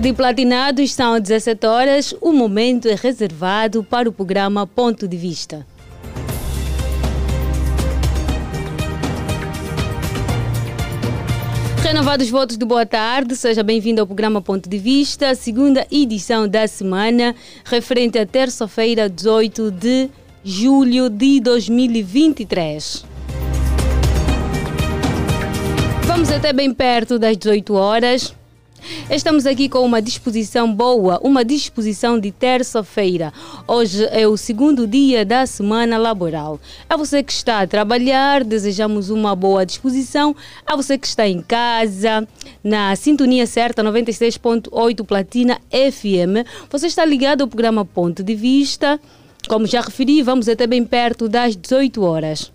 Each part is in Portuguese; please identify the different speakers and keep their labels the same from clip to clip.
Speaker 1: tarde, platinados, são 17 horas. O momento é reservado para o programa Ponto de Vista. Renovados votos de boa tarde, seja bem-vindo ao programa Ponto de Vista, segunda edição da semana, referente à terça-feira, 18 de julho de 2023. Vamos até bem perto das 18 horas. Estamos aqui com uma disposição boa, uma disposição de terça-feira. Hoje é o segundo dia da semana laboral. A você que está a trabalhar, desejamos uma boa disposição. A você que está em casa, na sintonia certa 96.8 Platina FM, você está ligado ao programa Ponto de Vista. Como já referi, vamos até bem perto das 18 horas.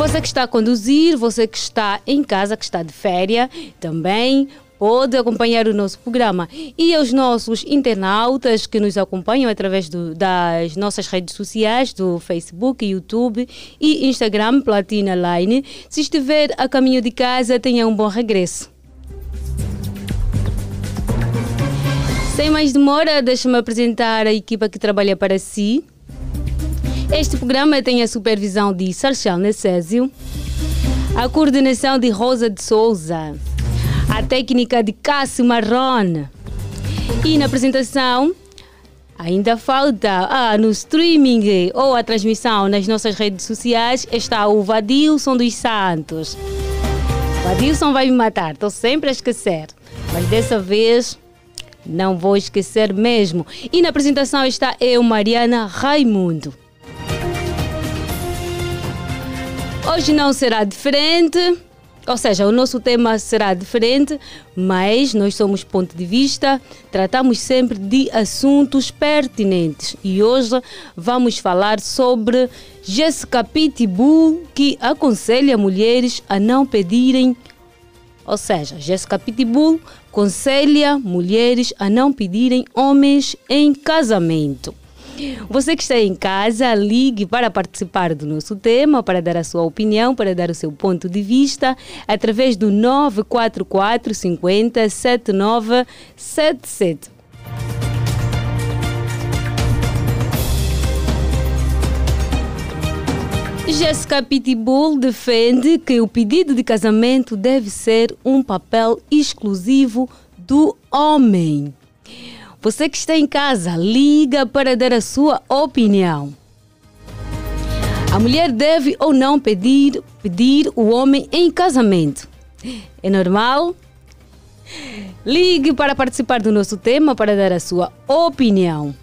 Speaker 1: Você que está a conduzir, você que está em casa, que está de férias, também pode acompanhar o nosso programa. E aos nossos internautas que nos acompanham através do, das nossas redes sociais, do Facebook, YouTube e Instagram, Platina Line. Se estiver a caminho de casa, tenha um bom regresso. Sem mais demora, deixa-me apresentar a equipa que trabalha para si. Este programa tem a supervisão de Sarchel Necésio, a coordenação de Rosa de Souza, a técnica de Cássio Marron e na apresentação Ainda falta ah, no streaming ou a transmissão nas nossas redes sociais está o Vadilson dos Santos. Vadilson vai me matar, estou sempre a esquecer. Mas dessa vez não vou esquecer mesmo. E na apresentação está eu, Mariana Raimundo. Hoje não será diferente, ou seja, o nosso tema será diferente, mas nós somos ponto de vista, tratamos sempre de assuntos pertinentes e hoje vamos falar sobre Jessica Pitbull que aconselha mulheres a não pedirem, ou seja, Jessica Pitbull aconselha mulheres a não pedirem homens em casamento. Você que está em casa, ligue para participar do nosso tema, para dar a sua opinião, para dar o seu ponto de vista, através do 944 50 7977. Jessica Pitbull defende que o pedido de casamento deve ser um papel exclusivo do homem. Você que está em casa, liga para dar a sua opinião. A mulher deve ou não pedir, pedir o homem em casamento? É normal? Ligue para participar do nosso tema para dar a sua opinião.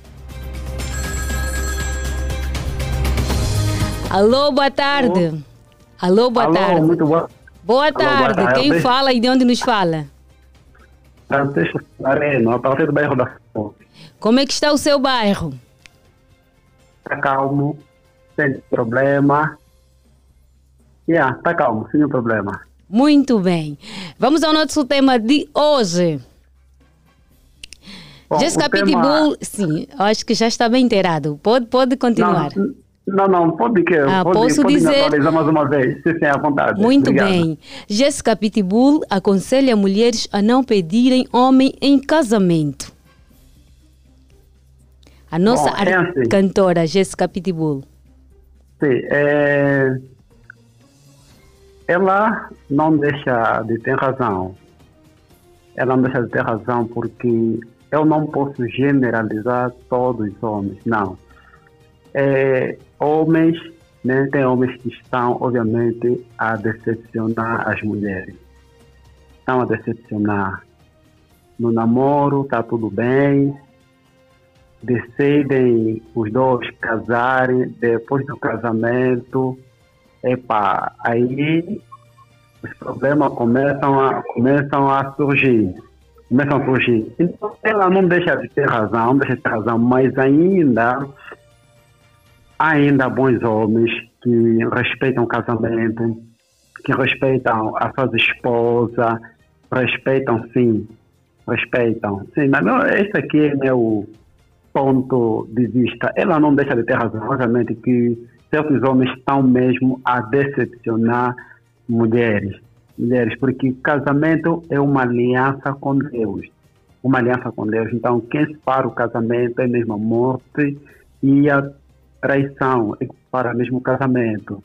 Speaker 1: Alô, boa tarde. Alô, boa
Speaker 2: Alô,
Speaker 1: tarde.
Speaker 2: Muito boa.
Speaker 1: Boa
Speaker 2: Alô, boa
Speaker 1: tarde.
Speaker 2: tarde.
Speaker 1: Quem fala e de onde nos fala?
Speaker 2: Francisco Areno, a partir do bairro da
Speaker 1: Como é que está o seu bairro?
Speaker 2: Está calmo, sem problema. Yeah, está calmo, sem problema.
Speaker 1: Muito bem. Vamos ao nosso tema de hoje.
Speaker 2: Bom,
Speaker 1: Jessica
Speaker 2: tema-
Speaker 1: Pitbull, sim, acho que já está bem inteirado. Pode, pode continuar.
Speaker 2: Não, não, pode que
Speaker 1: Ah,
Speaker 2: pode,
Speaker 1: posso
Speaker 2: pode
Speaker 1: dizer-
Speaker 2: mais uma vez, se sim, à vontade.
Speaker 1: Muito
Speaker 2: Obrigado.
Speaker 1: bem. Jessica Pitbull aconselha mulheres a não pedirem homem em casamento. A nossa
Speaker 2: Bom, é assim.
Speaker 1: cantora Jessica Pitbull.
Speaker 2: Sim, é... ela não deixa de ter razão. Ela não deixa de ter razão porque eu não posso generalizar todos os homens, não. É, homens, né, tem homens que estão, obviamente, a decepcionar as mulheres. Estão a decepcionar. No namoro está tudo bem, decidem os dois casarem, depois do casamento, epa, aí os problemas começam a, começam a surgir. Começam a surgir. Então ela não deixa de ter razão, deixa de ter razão, mas ainda ainda há bons homens que respeitam o casamento, que respeitam a sua esposa, respeitam sim, respeitam. Sim, mas não, esse aqui é meu ponto de vista. Ela não deixa de ter razão, obviamente, que certos homens estão mesmo a decepcionar mulheres. mulheres, porque casamento é uma aliança com Deus. Uma aliança com Deus. Então, quem separa o casamento é mesmo a morte e a traição é separa mesmo o casamento.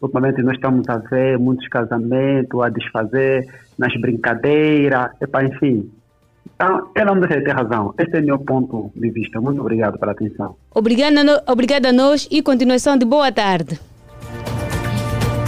Speaker 2: Ultimamente nós estamos a ver muitos casamentos a desfazer nas brincadeiras, enfim. Então, ela de ter razão. Este é o meu ponto de vista. Muito obrigado pela atenção.
Speaker 1: Obrigada, obrigada a nós e continuação de boa tarde.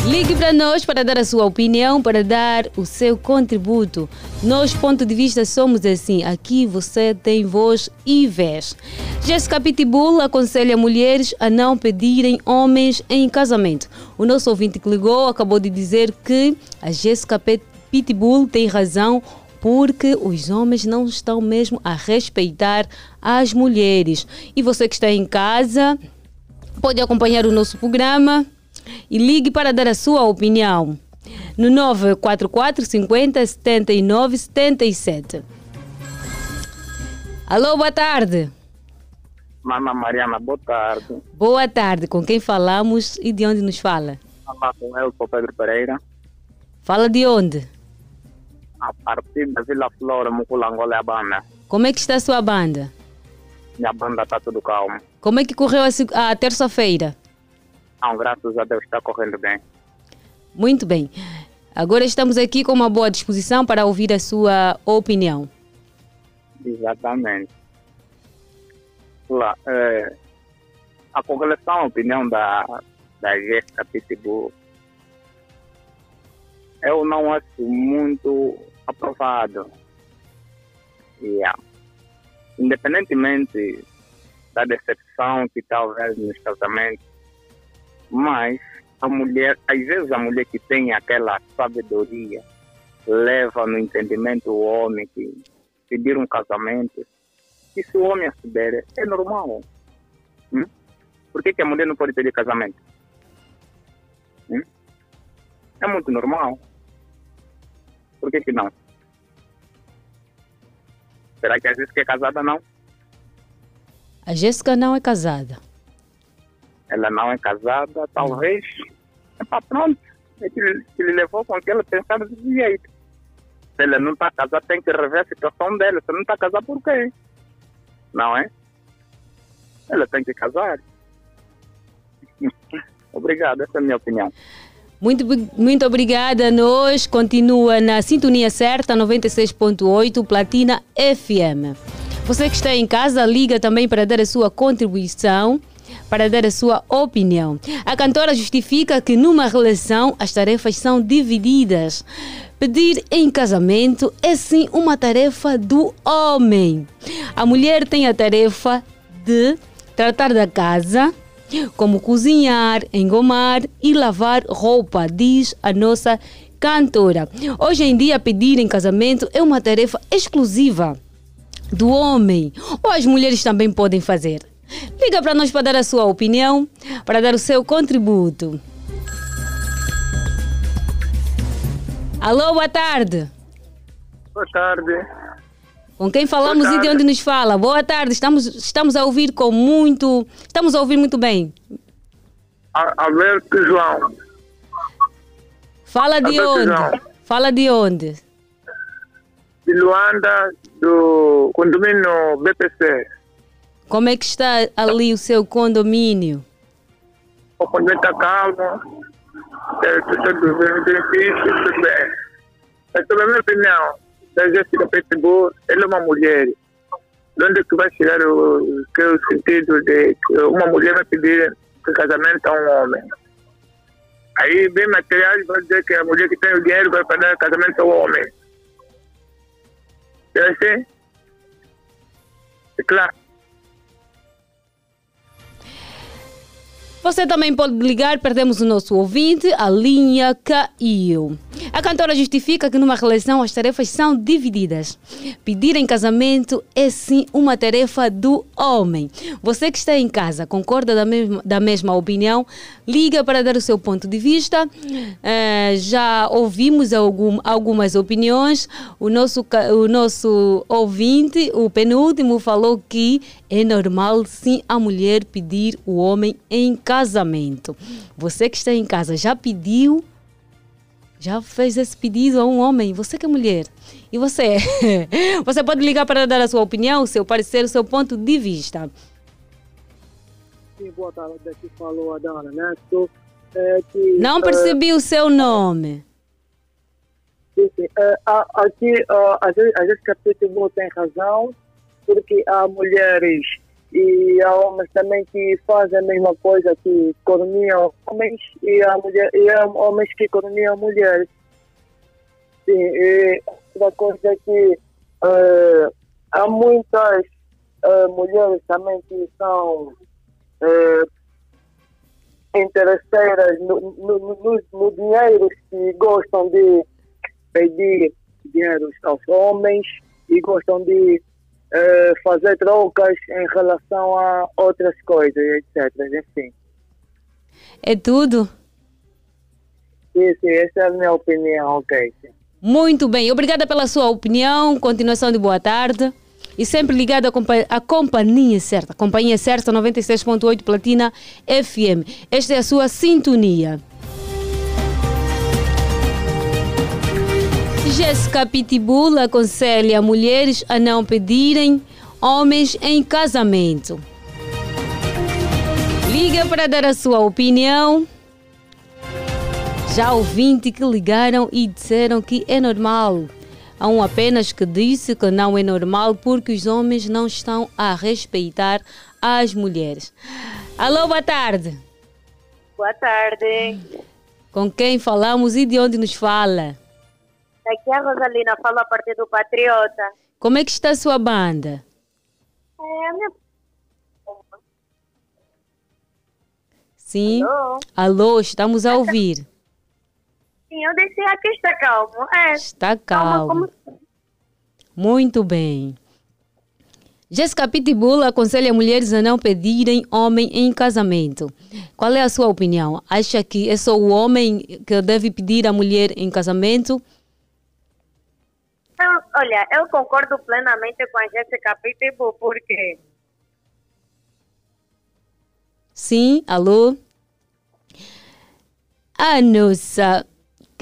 Speaker 1: Ligue para nós para dar a sua opinião, para dar o seu contributo. Nós, ponto de vista, somos assim. Aqui você tem voz e vez. Jéssica Pitbull aconselha mulheres a não pedirem homens em casamento. O nosso ouvinte que ligou acabou de dizer que a Jéssica Pitbull tem razão porque os homens não estão mesmo a respeitar as mulheres. E você que está em casa pode acompanhar o nosso programa e ligue para dar a sua opinião no 944 50 79 77. Alô, boa tarde.
Speaker 3: Mama Mariana, boa tarde.
Speaker 1: Boa tarde. Com quem falamos e de onde nos fala?
Speaker 3: Fala com Elton Pedro Pereira.
Speaker 1: Fala de onde?
Speaker 3: A partir da Vila Flora, Muculangola, a banda.
Speaker 1: Como é que está a sua banda?
Speaker 3: Minha banda está tudo calmo.
Speaker 1: Como é que correu a, a terça-feira?
Speaker 3: Não, graças a Deus está correndo bem.
Speaker 1: Muito bem. Agora estamos aqui com uma boa disposição para ouvir a sua opinião.
Speaker 3: Exatamente. Lá, é, a congregação, a opinião da, da Jéssica Pitbull, eu não acho muito aprovado. Yeah. Independentemente da decepção que talvez nos casamentos, mas a mulher, às vezes a mulher que tem aquela sabedoria leva no entendimento o homem que pedir um casamento. E se o homem souber, é normal. Hum? Por que, que a mulher não pode pedir casamento? Hum? É muito normal. Por que, que não? Será que a Jéssica é casada não?
Speaker 1: A Jéssica não é casada
Speaker 3: ela não é casada, talvez, é para pronto, é que, que lhe levou com que ela pensava desse jeito. Se ela não está casada, tem que rever a situação dela. Se não está casada, por quê? Não é? Ela tem que casar. Obrigado, essa é a minha opinião.
Speaker 1: Muito, muito obrigada. Nós continua na sintonia certa 96.8 Platina FM. Você que está em casa, liga também para dar a sua contribuição para dar a sua opinião. A cantora justifica que numa relação as tarefas são divididas. Pedir em casamento é sim uma tarefa do homem. A mulher tem a tarefa de tratar da casa, como cozinhar, engomar e lavar roupa, diz a nossa cantora. Hoje em dia, pedir em casamento é uma tarefa exclusiva do homem, ou as mulheres também podem fazer. Liga para nós para dar a sua opinião, para dar o seu contributo. Alô, boa tarde.
Speaker 3: Boa tarde.
Speaker 1: Com quem falamos e de onde nos fala? Boa tarde, estamos, estamos a ouvir com muito. Estamos a ouvir muito bem.
Speaker 3: Alberto João.
Speaker 1: Fala de Alberto onde? João. Fala de onde?
Speaker 3: De Luanda, do condomínio BPC.
Speaker 1: Como é que está ali o seu condomínio?
Speaker 3: O condomínio está calmo, tudo benefício, tudo bem. Mas, sobre a minha opinião, da Jéssica Pitbull, ela é uma mulher. De onde que vai chegar o, que é o sentido de que uma mulher vai pedir casamento a um homem? Aí, bem materiais, vai dizer que a mulher que tem o dinheiro vai pedir casamento ao homem. É assim? É claro.
Speaker 1: Você também pode ligar, perdemos o nosso ouvinte, a linha caiu. A cantora justifica que numa relação as tarefas são divididas. Pedir em casamento é sim uma tarefa do homem. Você que está em casa concorda da mesma, da mesma opinião? Liga para dar o seu ponto de vista. Uh, já ouvimos algum, algumas opiniões. O nosso, o nosso ouvinte, o penúltimo, falou que é normal sim a mulher pedir o homem em casamento. Você que está em casa já pediu? já fez esse pedido a um homem, você que é mulher. E você? Você pode ligar para dar a sua opinião, o seu parecer, o seu ponto de vista.
Speaker 4: Sim, boa tarde. Aqui falou a Dana Neto. É, que,
Speaker 1: Não percebi uh, o seu nome.
Speaker 4: Sim, sim. Uh, aqui, às vezes, às vezes capítulo tem razão, porque há mulheres e há homens também que fazem a mesma coisa, que coloniam homens, e há, mulher, e há homens que coloniam mulheres. Sim, e outra coisa é que uh, há muitas uh, mulheres também que são uh, interesseiras no, no, no, no dinheiro, que gostam de pedir dinheiro aos homens e gostam de uh, fazer trocas em relação a outras coisas, etc. Enfim.
Speaker 1: É tudo?
Speaker 4: Sim, sim, essa é a minha opinião, ok.
Speaker 1: Muito bem, obrigada pela sua opinião, continuação de boa tarde. E sempre ligado à, compa à companhia certa, companhia certa 96.8 Platina FM. Esta é a sua sintonia. Jéssica Pitbull aconselha mulheres a não pedirem homens em casamento. Liga para dar a sua opinião. Já ouvinte que ligaram e disseram que é normal. Há um apenas que disse que não é normal porque os homens não estão a respeitar as mulheres. Alô, boa tarde.
Speaker 5: Boa tarde.
Speaker 1: Com quem falamos e de onde nos fala?
Speaker 5: Aqui é a Rosalina, falo a partir do Patriota.
Speaker 1: Como é que está a sua banda?
Speaker 5: É a minha...
Speaker 1: Sim.
Speaker 5: Alô?
Speaker 1: Alô, estamos a ouvir.
Speaker 5: Sim, eu deixei aqui, está calmo. É.
Speaker 1: Está calmo. Como... Muito bem. Jéssica Pitbull aconselha mulheres a não pedirem homem em casamento. Qual é a sua opinião? Acha que é só o homem que deve pedir a mulher em casamento
Speaker 5: eu, olha, eu concordo plenamente com a Jéssica Pitbull, porque...
Speaker 1: Sim, alô? A nossa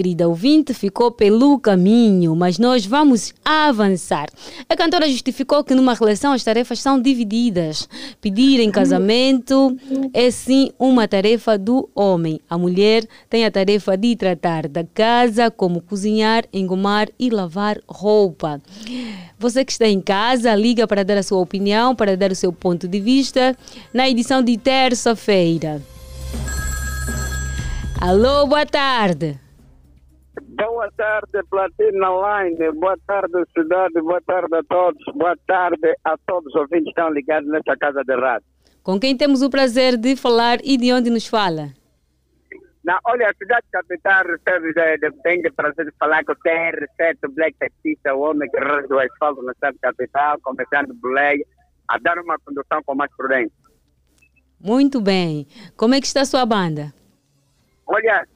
Speaker 1: querida ouvinte, ficou pelo caminho, mas nós vamos avançar. A cantora justificou que numa relação as tarefas são divididas. Pedir em casamento é sim uma tarefa do homem. A mulher tem a tarefa de tratar da casa, como cozinhar, engomar e lavar roupa. Você que está em casa, liga para dar a sua opinião, para dar o seu ponto de vista na edição de terça-feira. Alô, boa tarde.
Speaker 6: Boa tarde, Platina Line. Boa tarde, cidade. Boa tarde a todos. Boa tarde a todos os ouvintes que estão ligados nesta casa de rádio.
Speaker 1: Com quem temos o prazer de falar e de onde nos fala?
Speaker 6: Não, olha, a cidade capital recebe, tem o prazer de falar com o TR7, Black Taxista, o homem que rasga o asfalto na cidade capital, começando boleia, a dar uma condução com mais prudência.
Speaker 1: Muito bem. Como é que está a sua banda?
Speaker 6: Olha,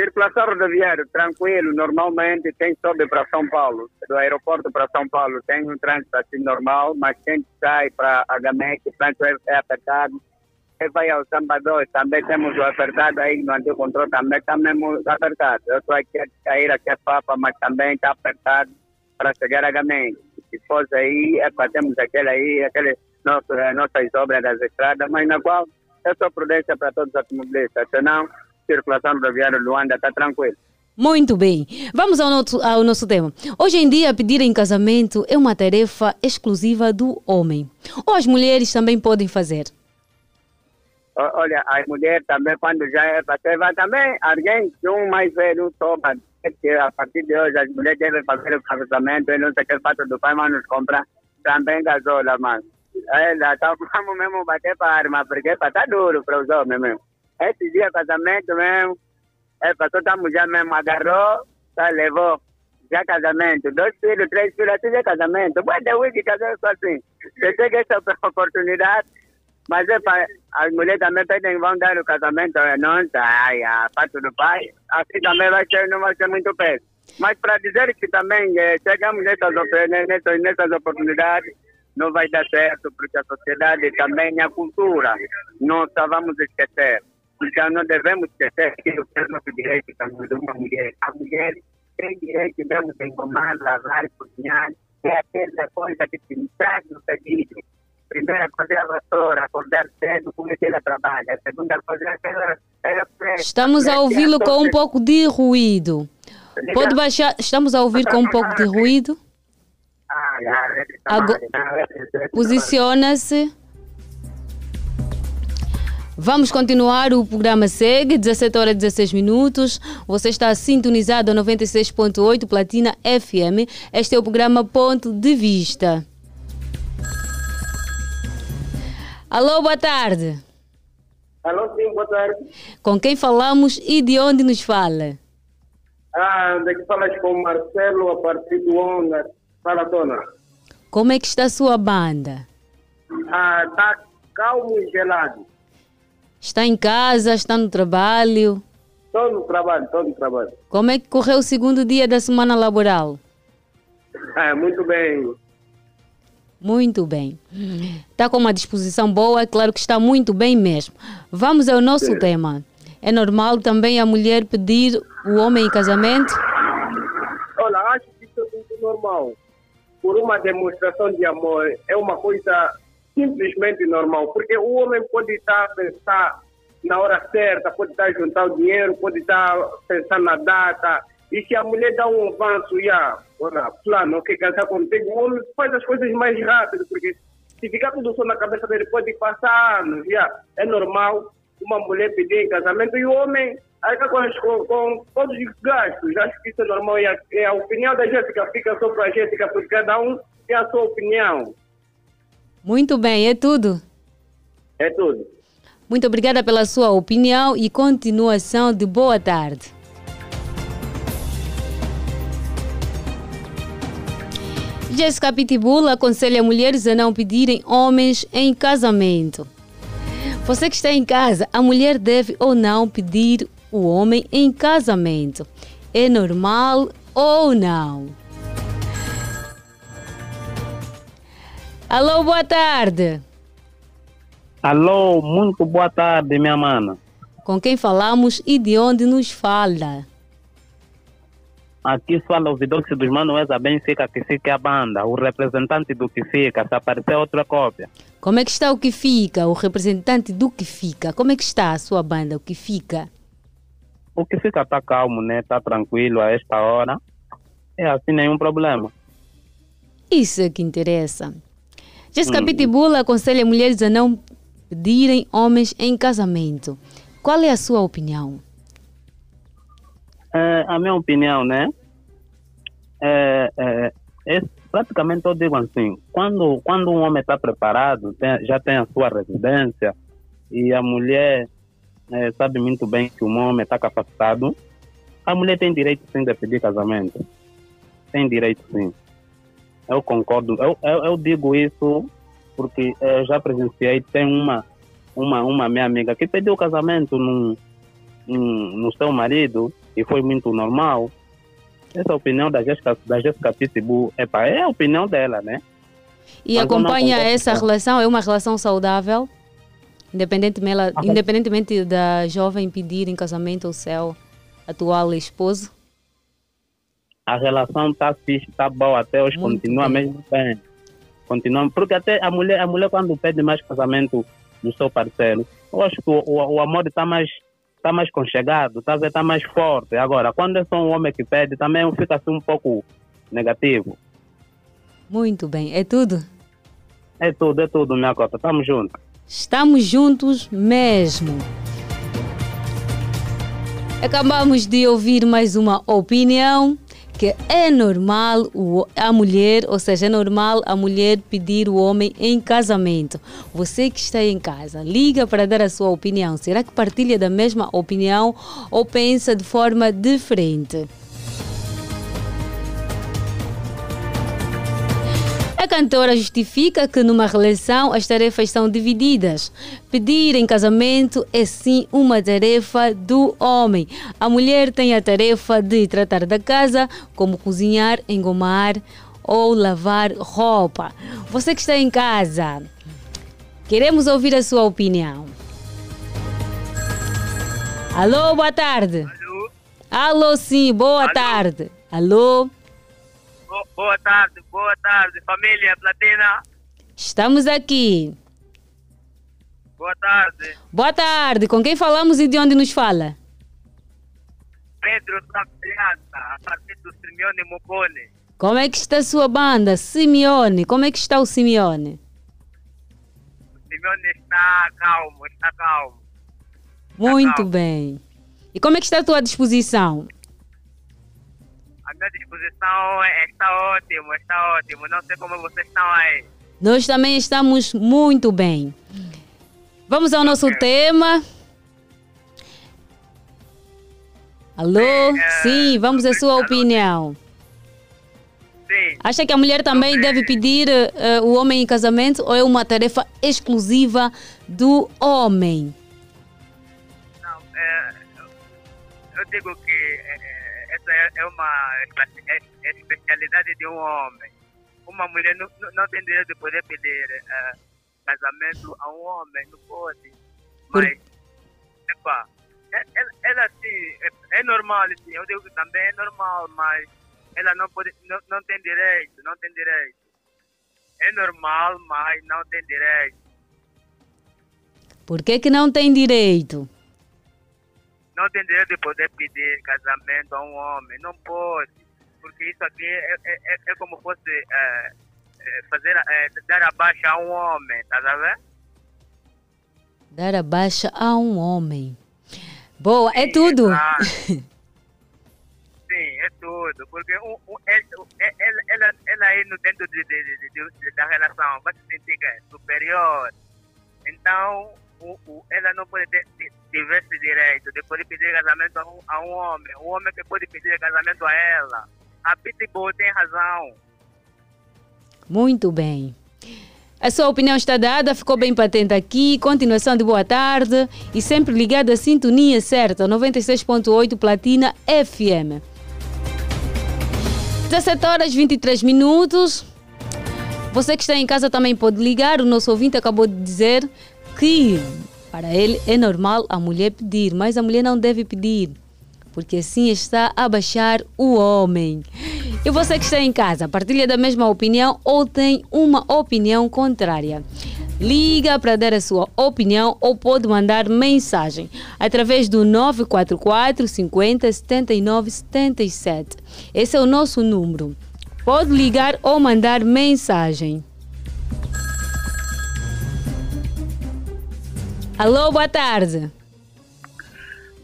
Speaker 6: Circulação rodoviária, tranquilo, normalmente tem sobe para São Paulo, do aeroporto para São Paulo, tem um trânsito assim normal, mas quem sai para Agamec, o trânsito é, é apertado. Quem vai ao Sambador, também temos o apertado aí no antigo controle, também está mesmo apertado. Eu estou aqui a cair aqui a Papa, mas também está apertado para chegar a Agamec. Se fosse aí, é para temos aquele aí, aquele nosso, eh, nossas obras das estradas, mas na qual é só prudência para todos os automobilistas, senão circulação rodoviária de Luanda está tranquilo.
Speaker 1: Muito bem. Vamos ao nosso, ao nosso tema. Hoje em dia, pedir em casamento é uma tarefa exclusiva do homem. Ou as mulheres também podem fazer?
Speaker 6: Olha, as mulheres também, quando já é para ter, também alguém, um mais velho, toma. Que a partir de hoje, as mulheres devem fazer o casamento, e não sei que fato do pai, mas nos compra também gasola, mas. Ela, então, vamos mesmo bater para arma, porque está duro para os homens mesmo. Esse dia casamento mesmo, é, passou, estamos já mesmo, agarrou, tá, levou. Já casamento, dois filhos, três filhos, assim já casamento. Um que casar só assim. Você tem essa oportunidade, mas é para as mulheres também pedem, vão dar o casamento, é, não, ai, a parte do pai, assim também vai ser, não vai ser muito peso. Mas para dizer que também é, chegamos nessas, nessas, nessas oportunidades, não vai dar certo, porque a sociedade também, a cultura, não vamos esquecer já não devemos esquecer que o é nosso direito de uma mulher. A mulher tem direito mesmo de engomar, lavar, cozinhar, é aquela coisa que se traz no pedido. Primeira coisa é a vassoura, acordar cedo, começar a trabalhar. A segunda coisa é. É
Speaker 1: Estamos a ouvi-lo com um pouco de ruído. Pode baixar, estamos a ouvir com um pouco de ruído. Posiciona-se. Vamos continuar, o programa segue, 17 horas e 16 minutos. Você está sintonizado a 96.8 Platina FM. Este é o programa Ponto de Vista. Alô, boa tarde.
Speaker 7: Alô, sim, boa tarde.
Speaker 1: Com quem falamos e de onde nos fala?
Speaker 7: Ah, daqui falas com Marcelo, a partir do Onda. Fala, dona.
Speaker 1: Como é que está a sua banda?
Speaker 7: Ah, está calmo e gelado.
Speaker 1: Está em casa, está no trabalho?
Speaker 7: Estou no trabalho, estou no trabalho.
Speaker 1: Como é que correu o segundo dia da semana laboral?
Speaker 7: Ah, muito bem.
Speaker 1: Muito bem. Está com uma disposição boa, é claro que está muito bem mesmo. Vamos ao nosso Sim. tema. É normal também a mulher pedir o homem em casamento?
Speaker 7: Olha, acho que isso é muito normal. Por uma demonstração de amor, é uma coisa simplesmente normal, porque o homem pode estar a pensar na hora certa, pode estar a juntar o dinheiro, pode estar a pensar na data, e se a mulher dá um avanço, já, olha, plano, que casar contigo, o homem faz as coisas mais rápido, porque se ficar tudo só na cabeça dele, pode passar anos, já, é normal uma mulher pedir em casamento e o homem arca com, com, com, todos os gastos. Acho que isso é normal e a, e a opinião da Jéssica fica só para a Jéssica, porque cada um tem a sua opinião.
Speaker 1: Muito bem, é tudo?
Speaker 7: É tudo.
Speaker 1: Muito obrigada pela sua opinião e continuação de boa tarde. Jéssica Pitbull aconselha mulheres a não pedirem homens em casamento. Você que está em casa, a mulher deve ou não pedir o homem em casamento? É normal ou não? Alô, boa tarde.
Speaker 8: Alô, muito boa tarde, minha mana.
Speaker 1: Com quem falamos e de onde nos fala?
Speaker 8: Aqui fala o Vidóxio dos Manuels, a bem fica que fica a banda, o representante do que fica, se aparecer outra cópia.
Speaker 1: Como é que está o que fica, o representante do que fica? Como é que está a sua banda, o que fica?
Speaker 8: O que fica está calmo, né? Está tranquilo a esta hora. É assim, nenhum problema.
Speaker 1: Isso é que interessa. Jéssica hum. Pitbull aconselha mulheres a não pedirem homens em casamento. Qual é a sua opinião?
Speaker 8: É, a minha opinião, né? É, é, é, praticamente eu digo assim, quando, quando um homem está preparado, tem, já tem a sua residência e a mulher é, sabe muito bem que o homem está capacitado, a mulher tem direito sim de pedir casamento. Tem direito sim. Eu concordo. Eu, eu, eu digo isso porque eu já presenciei, tem uma, uma, uma minha amiga que pediu casamento no, no, no seu marido e foi muito normal. Essa opinião da Jéssica, da Jéssica Pitbull, epa, é a opinião dela, né?
Speaker 1: E Mas acompanha essa relação? É uma relação saudável? Independentemente, ela, independentemente da jovem pedir em casamento o seu atual esposo?
Speaker 8: A relação está está boa até hoje, Muito continua bem. mesmo bem. Continua, porque até a mulher, a mulher quando pede mais casamento do seu parceiro, eu acho que o, o, o amor está mais está mais conchegado, está tá mais forte. Agora, quando é só um homem que pede, também fica assim um pouco negativo.
Speaker 1: Muito bem, é tudo?
Speaker 8: É tudo, é tudo, minha cota. Estamos juntos.
Speaker 1: Estamos juntos mesmo. Acabamos de ouvir mais uma opinião que é normal a mulher, ou seja, é normal a mulher pedir o homem em casamento. Você que está em casa, liga para dar a sua opinião. Será que partilha da mesma opinião ou pensa de forma diferente? A cantora justifica que numa relação as tarefas são divididas. Pedir em casamento é sim uma tarefa do homem. A mulher tem a tarefa de tratar da casa, como cozinhar, engomar ou lavar roupa. Você que está em casa, queremos ouvir a sua opinião. Alô, boa tarde.
Speaker 9: Alô?
Speaker 1: Alô, sim, boa
Speaker 9: Alô?
Speaker 1: tarde. Alô,
Speaker 9: boa tarde, boa tarde, família Platina.
Speaker 1: estamos aqui.
Speaker 9: Boa tarde.
Speaker 1: Boa tarde, com quem falamos e de onde nos fala?
Speaker 9: Pedro Tapiata, a partir do Simeone Mocone.
Speaker 1: Como é que está a sua banda? Simeone, como é que está o Simeone?
Speaker 9: O Simeone está calmo, está calmo.
Speaker 1: Muito
Speaker 9: calmo.
Speaker 1: bem. E como é que está a tua disposição?
Speaker 9: A minha disposição é- está ótimo, está ótimo. Não sei como vocês estão aí.
Speaker 1: Nós também estamos muito bem. Vamos ao nosso tema. Alô?
Speaker 9: é,
Speaker 1: Sim, vamos à sua opinião.
Speaker 9: Sim,
Speaker 1: Acha que a mulher também deve pedir eh, o homem em casamento ou é uma tarefa exclusiva do homem?
Speaker 9: não, é, eu digo que é, é, é, uma é- é especialidade de um homem. Uma mulher não, não- tem direito de poder pedir é, casamento a um homem, não pode. Mas, epa, é- ela, ela sim, é, é normal, sim, eu digo que também é normal, mas ela não, pode, não, não tem direito, não tem direito. É normal, mas não tem direito.
Speaker 1: Por que, que não tem direito?
Speaker 9: Não tem direito de poder pedir casamento a um homem. Não pode. Porque isso aqui é, é, é- é como fosse é, é, fazer, é, dar a baixa a um homem, tá vendo?
Speaker 1: Dar a baixa a um homem. Boa, é tudo.
Speaker 9: Exato. Sim, é tudo. Porque um, um, ela, ela, ela aí no dentro de, de, de, da relação vai se sentir é superior. Então, o, o, ela não pode ter ti- tiver esse direito de poder pedir casamento a um, a um homem. Um homem que pode pedir casamento a ela. A Pitbull tem razão.
Speaker 1: Muito bem. A sua opinião está dada, ficou bem patente aqui. Continuação de boa tarde e sempre ligado à sintonia certa, 96.8 Platina FM. 17 horas 23 minutos. Você que está em casa também pode ligar. O nosso ouvinte acabou de dizer que para ele é normal a mulher pedir, mas a mulher não deve pedir, porque assim está a baixar o homem. E você que está em casa, partilha da mesma opinião ou tem uma opinião contrária? Liga para dar a sua opinião ou pode mandar mensagem através do 944 50 79 77. Esse é o nosso número. Pode ligar ou mandar mensagem. Alô, boa tarde.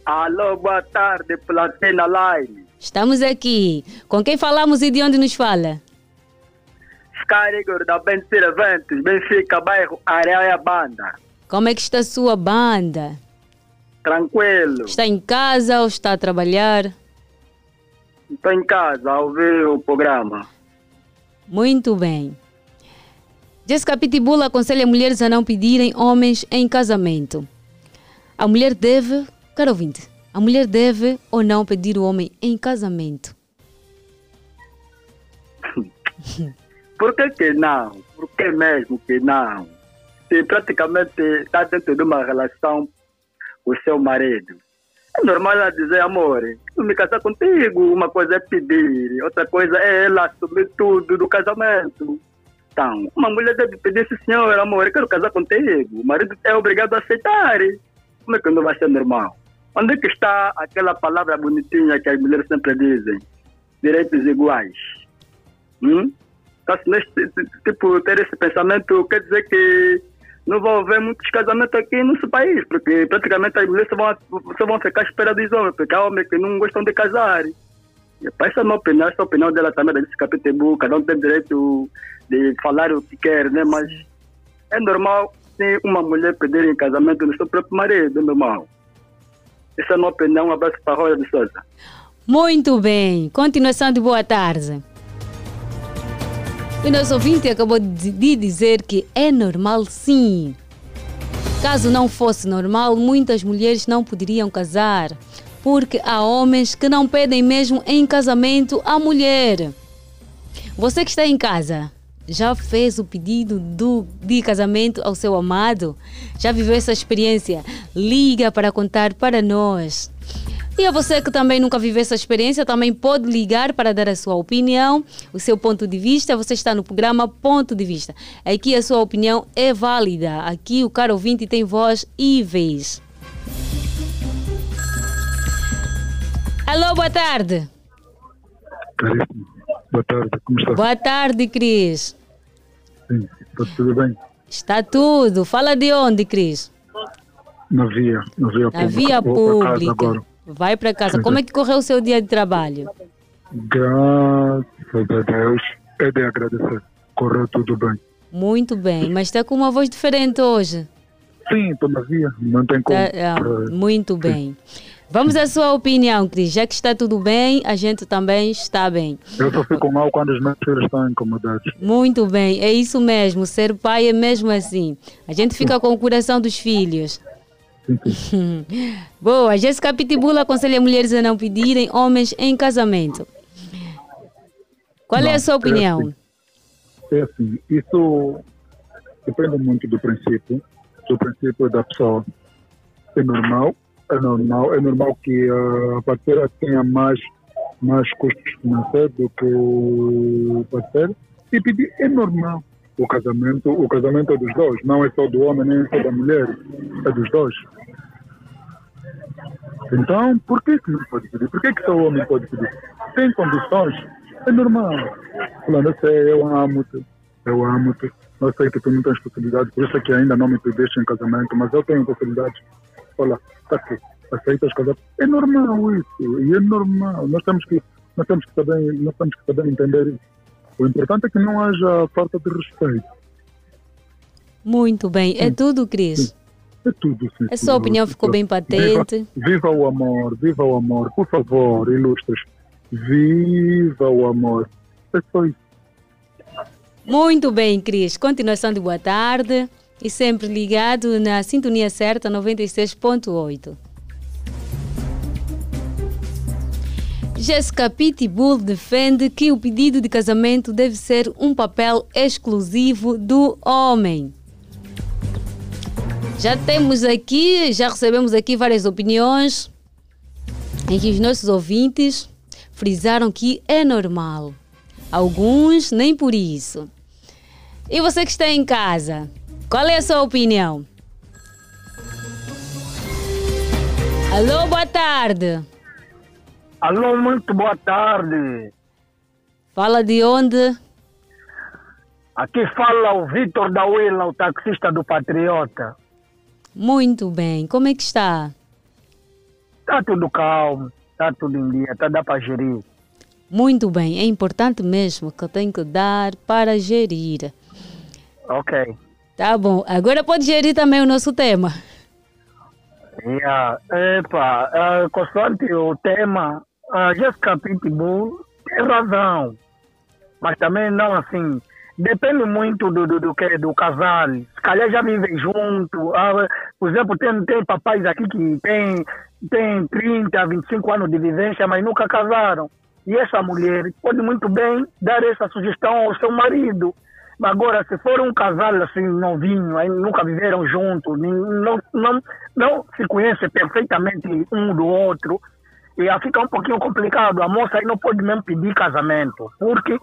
Speaker 10: Alô, boa tarde, Platina Line.
Speaker 1: Estamos aqui. Com quem falamos e de onde nos fala?
Speaker 10: Sky Igor da Benfica Eventos, Benfica, bairro Areia Banda.
Speaker 1: Como é que está a sua banda?
Speaker 10: Tranquilo.
Speaker 1: Está em casa ou está a trabalhar?
Speaker 10: Estou em casa a ouvir o programa.
Speaker 1: Muito bem. Jessica Pitbull aconselha mulheres a não pedirem homens em casamento. A mulher deve, caro ouvinte, a mulher deve ou não pedir o homem em casamento?
Speaker 10: Por que que não? Por que mesmo que não? Se praticamente está dentro de uma relação com o seu marido, é normal ela dizer, amor, eu me casar contigo, uma coisa é pedir, outra coisa é ela assumir tudo do casamento. Então, uma mulher deve pedir, sim senhor, amor, eu quero casar contigo. O marido é obrigado a aceitar. Como é que não vai ser normal? Onde é que está aquela palavra bonitinha que as mulheres sempre dizem? Direitos iguais. Hum? Então, se t- tipo, ter esse pensamento, quer dizer que não vai haver muitos casamentos aqui nosso país, porque praticamente as mulheres só vão, só vão ficar à espera dos homens, porque há homens que não gostam de casar. Essa é a minha opinião, essa é a opinião dela também, desse capítulo, cada um tem direito de falar o que quer, né? Mas é normal se uma mulher pedir em casamento no seu próprio marido, é normal. Essa é a minha opinião, um abraço para a Rosa de Souza.
Speaker 1: Muito bem. Continuação de boa tarde. O nosso ouvinte acabou de dizer que é normal sim. Caso não fosse normal, muitas mulheres não poderiam casar, porque há homens que não pedem mesmo em casamento a mulher. Você que está em casa, já fez o pedido do, de casamento ao seu amado? Já viveu essa experiência? Liga para contar para nós. E a você que também nunca viveu essa experiência, também pode ligar para dar a sua opinião, o seu ponto de vista. Você está no programa Ponto de Vista. Aqui a sua opinião é válida. Aqui o caro ouvinte tem voz e vez. Alô, boa tarde.
Speaker 11: Caríssimo. Boa tarde, como está?
Speaker 1: Boa tarde, Cris.
Speaker 11: Sim, está tudo bem?
Speaker 1: Está tudo. Fala de onde, Cris?
Speaker 11: Na via, na via
Speaker 1: Na
Speaker 11: pública.
Speaker 1: via
Speaker 11: para
Speaker 1: pública.
Speaker 11: agora.
Speaker 1: Vai para casa.
Speaker 11: Sim,
Speaker 1: Como
Speaker 11: sim.
Speaker 1: é que correu o seu dia de trabalho?
Speaker 11: Graças a Deus, é de agradecer. Correu tudo bem.
Speaker 1: Muito bem, mas está com uma voz diferente hoje.
Speaker 11: Sim, estou na via, não tem como.
Speaker 1: Tá, ah,
Speaker 11: Eh,
Speaker 1: muito bem. Vamos à sua opinião, Cris. Já que está tudo bem, a gente também está bem.
Speaker 11: Eu só fico mal quando os meus filhos estão incomodados.
Speaker 1: Muito bem, é isso mesmo. Ser pai é mesmo assim. A gente fica com o coração dos filhos. Boa, Jéssica Pitbull aconselha mulheres a não pedirem homens em casamento. Qual é a
Speaker 11: Não,
Speaker 1: sua opinião?
Speaker 11: É assim, isso depende muito do princípio, do princípio da pessoa. É normal, é normal, é normal que a parceira tenha mais, mais custos financeiros do que o parceiro. E pedir é normal. O casamento, o casamento é dos dois, não é só do homem nem só da mulher, é dos dois. Então, por que, que não pode pedir? Por que, que só o homem pode pedir? Tem condições, é normal. Fulano, eu sei, eu amo-te, eu amo-te. Eu sei que tu não tens possibilidade, por isso é que ainda não me pediste em casamento, mas eu tenho possibilidade. Olha, está aqui, aceitas casar? É normal isso, e é normal. Nós temos que, nós temos que, saber, nós temos que saber entender isso. O importante é que não haja falta de respeito.
Speaker 1: Muito bem, é tudo, Cris.
Speaker 11: É tudo, sim.
Speaker 1: A sua
Speaker 11: sim,
Speaker 1: opinião
Speaker 11: sim.
Speaker 1: ficou bem patente.
Speaker 11: Viva, viva o amor, viva o amor. Por favor, ilustres. Viva o amor. É só isso.
Speaker 1: Muito bem, Cris. Continuação de boa tarde e sempre ligado na sintonia certa 96.8. Jéssica Pitbull defende que o pedido de casamento deve ser um papel exclusivo do homem. Já temos aqui, já recebemos aqui várias opiniões em que os nossos ouvintes frisaram que é normal. Alguns nem por isso. E você que está em casa, qual é a sua opinião? Alô, boa tarde.
Speaker 12: Alô, muito boa tarde.
Speaker 1: Fala de onde?
Speaker 12: Aqui fala o Vitor da Uela, o taxista do Patriota.
Speaker 1: Muito bem. Como é que está?
Speaker 12: Tá tudo calmo, tá tudo em dia, tá dá para gerir.
Speaker 1: Muito bem. É importante mesmo que eu tenho que dar para gerir.
Speaker 12: Ok.
Speaker 1: Tá bom. Agora pode gerir também o nosso tema.
Speaker 12: Yeah. Epa, uh, consoante o tema, a Jessica Pitbull tem razão. Mas também não assim. Depende muito do, do, do, que, do casal. Se calhar já vivem junto. Ah, por exemplo, tem, tem papais aqui que tem, tem 30, 25 anos de vivência, mas nunca casaram. E essa mulher pode muito bem dar essa sugestão ao seu marido. Agora, se for um casal assim, novinho, aí nunca viveram juntos, não, não, não se conhecem perfeitamente um do outro, e aí fica um pouquinho complicado. A moça aí não pode mesmo pedir casamento, porque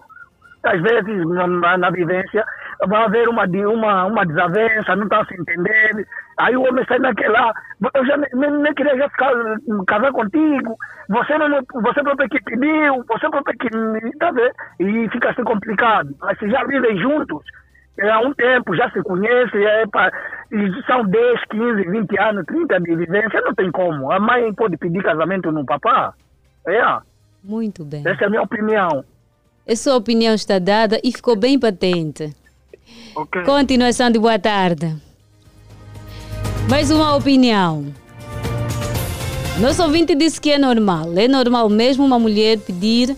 Speaker 12: às vezes na, na- na vivência vai haver uma, uma, uma desavença, não está a se entender. Aí o homem sai naquela, eu já nem, nem- queria já ficar, casar contigo, você, não, você próprio que pediu, você próprio que. Tá vendo? E fica assim complicado. Mas se já vivem juntos, é, há um tempo, já se conhecem, é, pá, são 10, 15, 20 anos, 30 de vivência, não tem como. A mãe pode pedir casamento no papá. É,
Speaker 1: Muito bem.
Speaker 12: essa é a minha opinião.
Speaker 1: A sua opinião está dada e ficou bem patente. Continuação de boa tarde. Mais uma opinião. Nosso ouvinte disse que é normal. É normal mesmo uma mulher pedir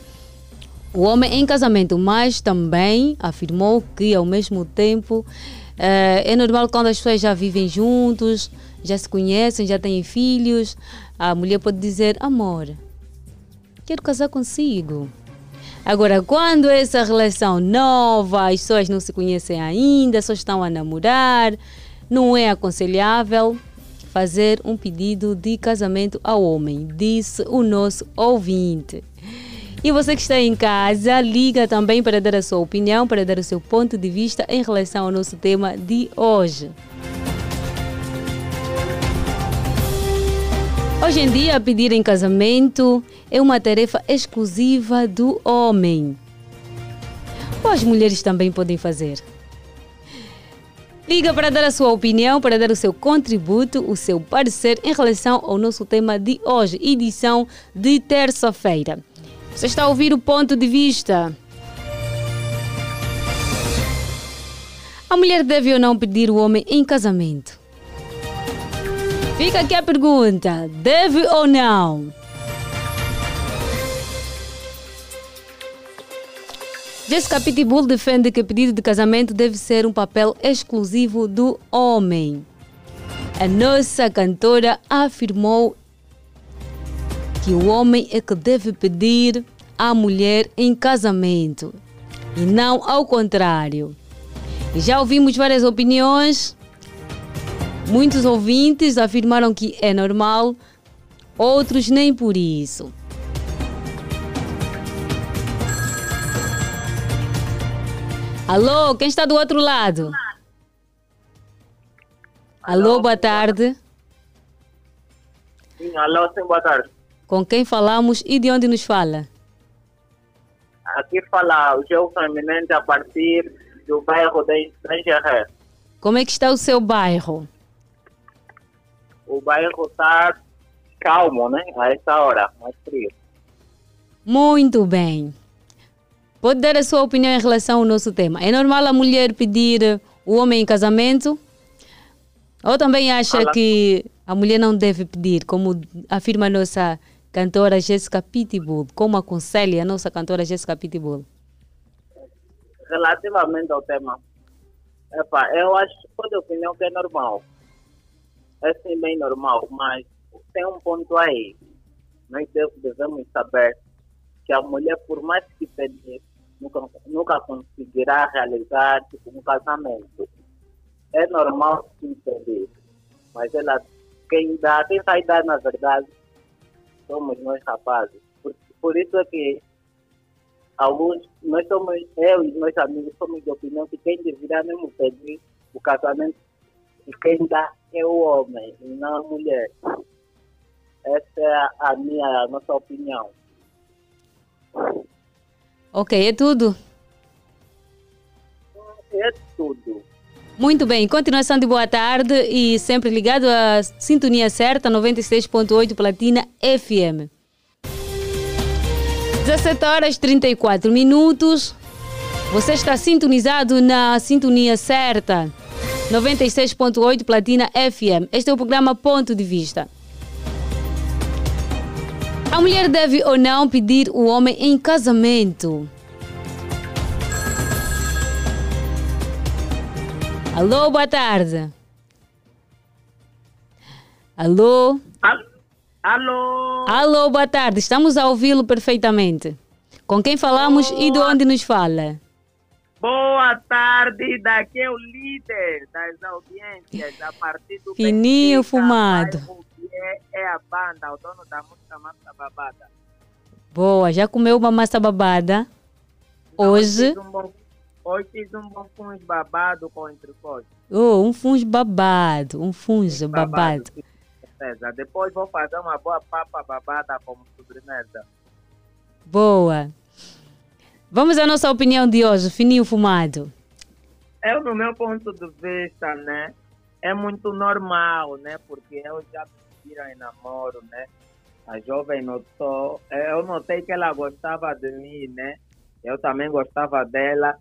Speaker 1: o homem em casamento, mas também afirmou que, ao mesmo tempo, eh, é normal quando as pessoas já vivem juntos, já se conhecem, já têm filhos, a mulher pode dizer: Amor, quero casar consigo. Agora, quando essa relação nova, as pessoas não se conhecem ainda, só estão a namorar, não é aconselhável fazer um pedido de casamento ao homem, disse o nosso ouvinte. E você que está em casa, liga também para dar a sua opinião, para dar o seu ponto de vista em relação ao nosso tema de hoje. Hoje em dia, pedir em casamento é uma tarefa exclusiva do homem. Ou as mulheres também podem fazer. Liga para dar a sua opinião, para dar o seu contributo, o seu parecer em relação ao nosso tema de hoje, edição de terça-feira. Você está a ouvir o ponto de vista. A mulher deve ou não pedir o homem em casamento? Fica aqui a pergunta: deve ou não? Jessica Pitbull defende que pedido de casamento deve ser um papel exclusivo do homem. A nossa cantora afirmou que o homem é que deve pedir à mulher em casamento e não ao contrário. Já ouvimos várias opiniões. Muitos ouvintes afirmaram que é normal, outros nem por isso. Alô, quem está do outro lado? Alô, alô boa tarde.
Speaker 13: Sim, alô, sim, boa tarde.
Speaker 1: Com quem falamos e de onde nos fala?
Speaker 13: Aqui fala o João Feminente a partir do bairro de Engenheiros.
Speaker 1: Como é que está o seu bairro?
Speaker 13: O bairro está calmo, né? A essa hora, mais frio.
Speaker 1: Muito bem. Pode dar a sua opinião em relação ao nosso tema. É normal a mulher pedir o homem em casamento? Ou também acha Olá. que a mulher não deve pedir, como afirma a nossa cantora Jéssica Pitbull? Como aconselha a nossa cantora Jéssica Pitbull?
Speaker 13: Relativamente ao tema, epa, eu acho, a opinião, que é normal. É sim bem normal, mas tem um ponto aí. Nós devemos saber que a mulher, por mais que pedir, nunca, nunca conseguirá realizar tipo, um casamento. É normal sim perder, mas ela, quem dá, quem vai dar na verdade, somos nós rapazes. Por, por isso é que alguns, nós somos, eu e meus amigos somos de opinião que quem deverá mesmo pedir o casamento e quem dá é o homem e não a mulher. Essa é a minha, a nossa opinião.
Speaker 1: Ok, é tudo?
Speaker 13: É tudo.
Speaker 1: Muito bem, continuação de boa tarde e sempre ligado à sintonia certa 96.8 Platina FM. 17 horas 34 minutos. Você está sintonizado na sintonia certa 96.8 Platina FM. Este é o programa Ponto de Vista. A mulher deve ou não pedir o homem em casamento? Alô, boa tarde. Alô?
Speaker 13: Alô?
Speaker 1: Alô, boa tarde. Estamos a ouvi-lo perfeitamente. Com quem falamos boa. e de onde nos fala?
Speaker 13: Boa tarde, daqui é o líder das audiências, a partir do
Speaker 1: Fininho fumado
Speaker 13: é, é a banda, o dono da música Massa Babada.
Speaker 1: Boa, já comeu uma massa babada? Não, hoje?
Speaker 13: Fiz um bom, hoje fiz um bom fungo babado com entrecôte.
Speaker 1: Oh, um fungo babado, um fungo babado.
Speaker 13: babado. Depois vou fazer uma boa papa babada como sobremesa.
Speaker 1: Boa. Vamos à nossa opinião de hoje, fininho fumado.
Speaker 13: Eu, no meu ponto de vista, né, é muito normal, né, porque eu já viram em namoro, né? A jovem notou, é, eu notei que ela gostava de mim, né? Eu também gostava dela.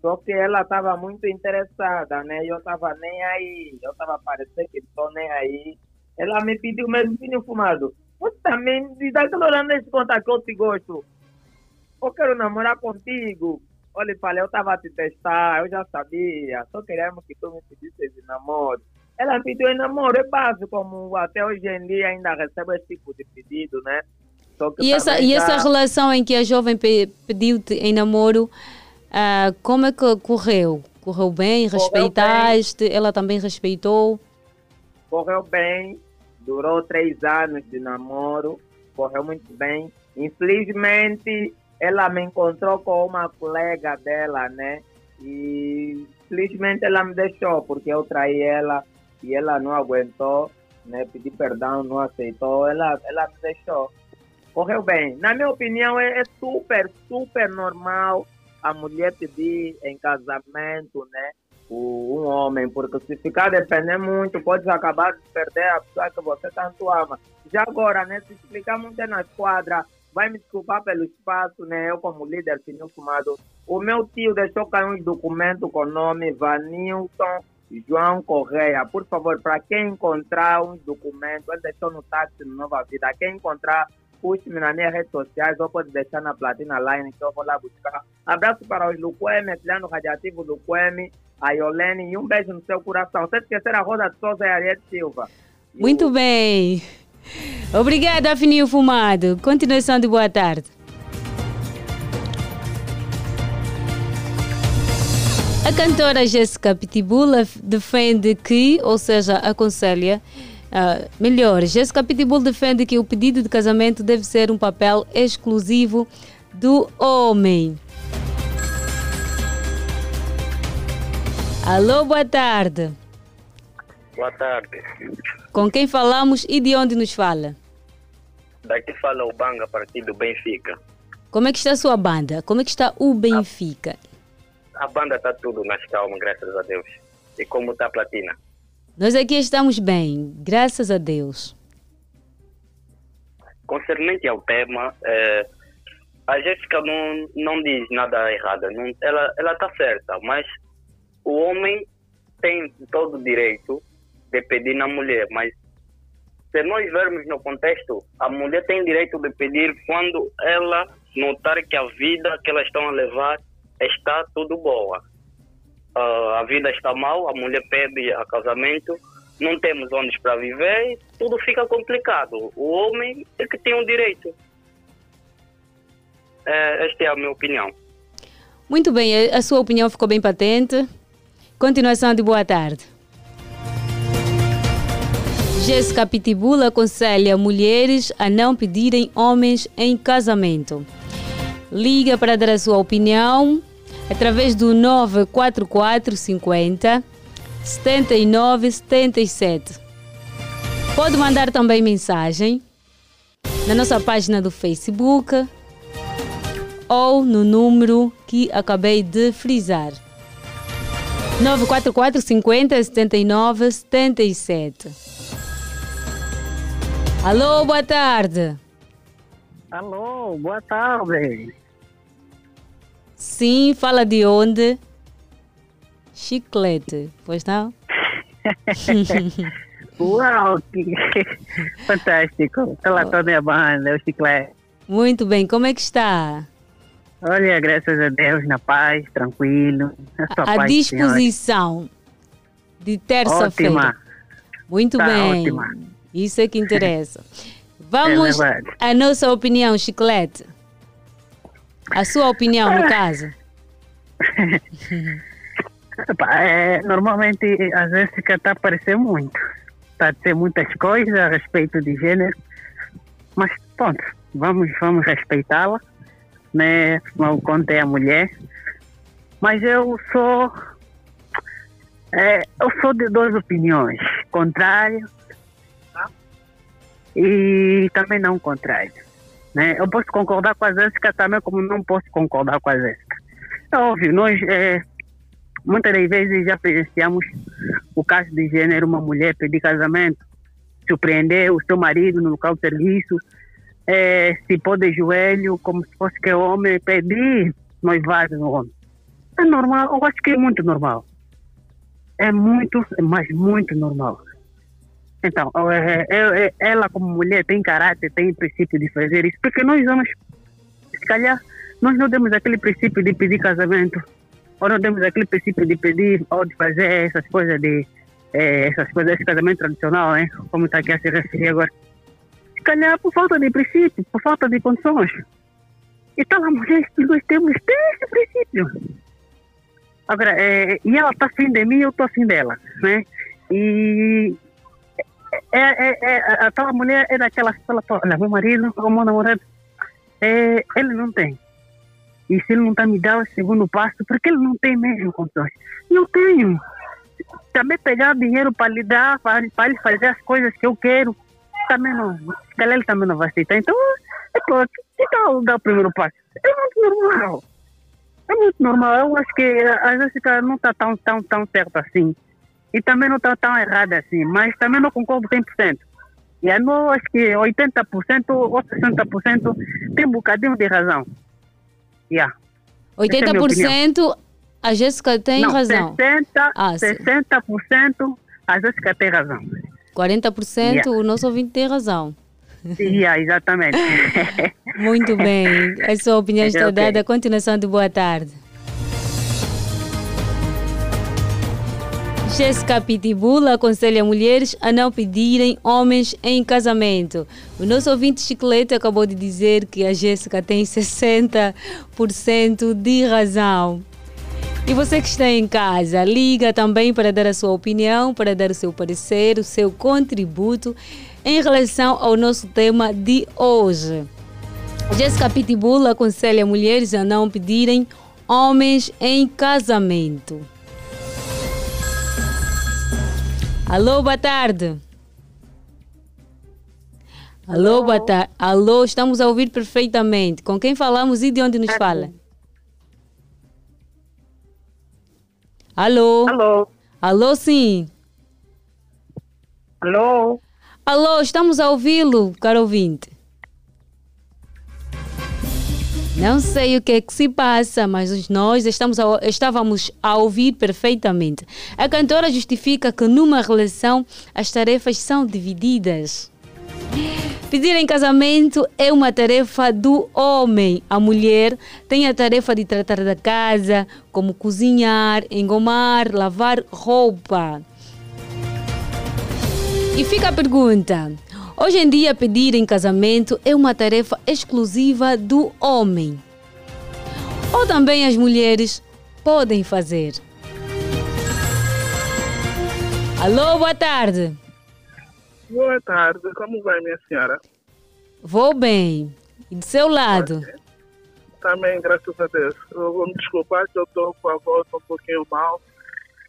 Speaker 13: Só que ela estava muito interessada, né? Eu estava nem aí. Eu estava parecendo que estou nem aí. Ela me pediu mesmo vinho fumado. Você também, me dá aquela hora nesse conta que eu te gosto. Eu quero namorar contigo. Olha, falei, eu estava a te testar, eu já sabia. Só queríamos que tu me pedisse namoro. Ela pediu em namoro, é básico, como até hoje em dia ainda recebe esse tipo de pedido, né?
Speaker 1: E essa,
Speaker 13: também
Speaker 1: e essa
Speaker 13: já-
Speaker 1: relação em que a jovem pe- pediu-te em namoro, ah, como é que correu? Correu bem?
Speaker 13: Correu
Speaker 1: Respeitaste? Ela também respeitou?
Speaker 13: correu bem, durou três anos de namoro, correu muito bem. Infelizmente, ela me encontrou com uma colega dela, né? E infelizmente ela me deixou, porque eu traí ela e ela não aguentou, né? Pedi perdão, não aceitou, ela, ela me deixou. Correu bem. Na minha opinião, é, é super, super normal a mulher pedir em casamento, né? um homem, porque se ficar dependendo muito, pode acabar de perder a pessoa que você tanto ama. Já agora, né, se explicar muito na esquadra, vai me desculpar pelo espaço, né, eu como líder fininho fumado, o meu tio deixou cair um documento com o nome Vanilton João Correia. Por favor, para quem encontrar um documento, ele deixou no táxi no Nova Vida, quem encontrar, puxe-me nas minhas redes sociais ou pode deixar na Platina Line que eu vou lá buscar. Abraço para os Luqueme, Plano Radiativo Luqueme, a Yolene e um beijo no seu coração. Sem esquecer a Rosa de Souza e a Ariete Silva.
Speaker 1: Muito bem. Obrigada, Fininho Fumado. Continuação de boa tarde. A cantora Jéssica Pitbull defende que, ou seja, aconselha, ah, melhor, Jéssica Pitbull defende que o pedido de casamento deve ser um papel exclusivo do homem. Alô, boa tarde.
Speaker 14: Boa tarde.
Speaker 1: Com quem falamos e de onde nos fala?
Speaker 14: Daqui fala o Banga, partido Benfica.
Speaker 1: Como é que está a sua banda? Como é que está o Benfica?
Speaker 14: A banda está tudo nas calmas, graças a Deus. E como está a platina?
Speaker 1: Nós aqui estamos bem, graças a Deus.
Speaker 14: Concernente ao tema, eh, a Jéssica não, não diz nada errado. Não, ela ela está certa, mas o homem tem todo o direito de pedir na mulher, mas se nós vermos no contexto, a mulher tem direito de pedir quando ela notar que a vida que elas estão a levar está tudo boa. Ah, a vida está mal, a mulher pede a casamento, não temos onde para viver, tudo fica complicado. O homem é que tem o direito. É, esta é a minha opinião.
Speaker 1: Muito bem, a sua opinião ficou bem patente. Continuação de boa tarde. Jéssica Pitbull aconselha mulheres a não pedirem homens em casamento. Liga para dar a sua opinião através do 944 50 79 77. Pode mandar também mensagem na nossa página do Facebook ou no número que acabei de frisar. 944 50 79 77. Alô, boa tarde.
Speaker 15: Alô, boa tarde.
Speaker 1: Sim, fala de onde? Chiclete, pois não?
Speaker 15: Uau, que fantástico. Pela toda a minha banda, o Chiclete.
Speaker 1: Muito bem, como é que está?
Speaker 15: Olha, graças a Deus, na paz, tranquilo. A
Speaker 1: A
Speaker 15: paz,
Speaker 1: disposição de terça-feira.
Speaker 15: Ótima.
Speaker 1: Muito
Speaker 15: Tá
Speaker 1: bem.
Speaker 15: ótima.
Speaker 1: Isso é que interessa. Vamos
Speaker 15: É
Speaker 1: à nossa opinião, Chiclete. A sua opinião, no caso.
Speaker 15: Epá, é, normalmente, a Jéssica está a aparecer muito. Está a dizer muitas coisas a respeito de gênero. Mas, pronto, vamos, vamos respeitá-la. Né? O conto é a mulher. Mas eu sou... é, eu sou de duas opiniões. Contrário e também não contrário. Né? Eu posso concordar com a Jéssica também, como não posso concordar com a Jéssica. É óbvio, nós é, muitas das vezes já presenciamos o caso de gênero, uma mulher pedir casamento, surpreender o seu marido no local de serviço, é, se pôr de joelho, como se fosse que o homem pedir noivado no homem. É normal, eu acho que é muito normal. É muito, mas muito normal. Então, é, é, é, ela como mulher tem caráter, tem princípio de fazer isso, porque nós homens, se calhar, nós não temos aquele princípio de pedir casamento, ou não temos aquele princípio de pedir, ou de fazer essas coisas de, eh, essas coisas, esse casamento tradicional, né? Como está aqui a se referir agora. Se calhar por falta de princípio, por falta de condições. Então a mulher que nós temos desde o princípio. Agora, é, e ela está afim de mim, eu estou afim dela, né? E é, é, é, aquela mulher é daquela que fala, olha, meu marido, o meu namorado, é, ele não tem. E se ele não está me dando o segundo passo, porque ele não tem mesmo condições. Eu tenho. Também pegar dinheiro para lhe dar, para, ele fazer as coisas que eu quero, também não. Se calhar ele também não vai aceitar. Então, é claro, que tal dar o primeiro passo? É muito normal. É muito normal. Eu acho que às vezes não está tão, tão, tão certo assim. E também não está tão errado assim. Mas também não concordo 100%. E aí, eu acho que 80% ou 60% tem um bocadinho de razão. Yeah.
Speaker 1: 80% a Jéssica tem
Speaker 15: não,
Speaker 1: razão.
Speaker 15: 60%, ah, 60% a Jéssica tem razão.
Speaker 1: 40% yeah. o nosso ouvinte tem razão.
Speaker 15: Yeah, exatamente.
Speaker 1: Muito bem. A sua opinião está okay. dada. Continuação de boa tarde. Jéssica Pitbull aconselha mulheres a não pedirem homens em casamento. O nosso ouvinte Chiclete acabou de dizer que a Jéssica tem 60% de razão. E você que está em casa, liga também para dar a sua opinião, para dar o seu parecer, o seu contributo em relação ao nosso tema de hoje. Jéssica Pitbull aconselha mulheres a não pedirem homens em casamento. Alô, boa tarde. Alô, Alô boa tarde. Alô, estamos a ouvir perfeitamente. Com quem falamos e de onde nos fala? Alô?
Speaker 15: Alô?
Speaker 1: Alô, sim.
Speaker 15: Alô?
Speaker 1: Alô, estamos a ouvi-lo, caro ouvinte. Não sei o que é que se passa, mas nós estamos a, estávamos a ouvir perfeitamente. A cantora justifica que numa relação as tarefas são divididas. Pedir em casamento é uma tarefa do homem. A mulher tem a tarefa de tratar da casa, como cozinhar, engomar, lavar roupa. E fica a pergunta: Hoje em dia, pedir em casamento é uma tarefa exclusiva do homem. Ou também as mulheres podem fazer. Alô, boa tarde.
Speaker 16: Boa tarde, como vai, minha senhora?
Speaker 1: Vou bem. E do seu lado?
Speaker 16: Também, graças a Deus. Eu vou me desculpar que eu estou com a voz um pouquinho mal,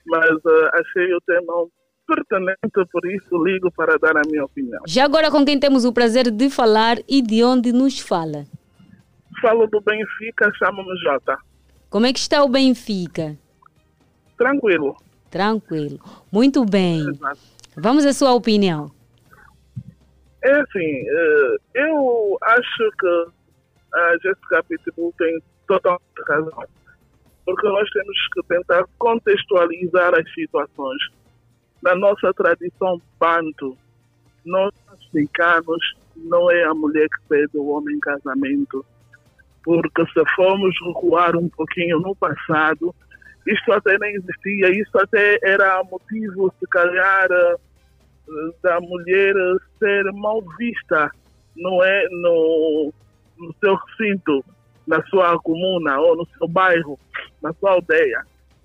Speaker 16: mas uh, achei o tema um pertinente, por isso ligo para dar a minha opinião.
Speaker 1: Já agora com quem temos o prazer de falar e de onde nos fala?
Speaker 16: Falo do Benfica, chamo-me Jota.
Speaker 1: Como é que está o Benfica?
Speaker 16: Tranquilo.
Speaker 1: Tranquilo. Muito bem. Exato. Vamos à sua opinião.
Speaker 16: É assim, eh, eu acho que a Jessica Pitbull tem totalmente razão. Porque nós temos que tentar contextualizar as situações na nossa tradição banto, nós africanos, não é a mulher que pede o homem em casamento. Porque se formos recuar um pouquinho no passado, isto até nem existia, isso até era motivo, se calhar, eh, da mulher ser mal vista, não é? No, no seu recinto, na sua comuna ou no seu bairro, na sua aldeia.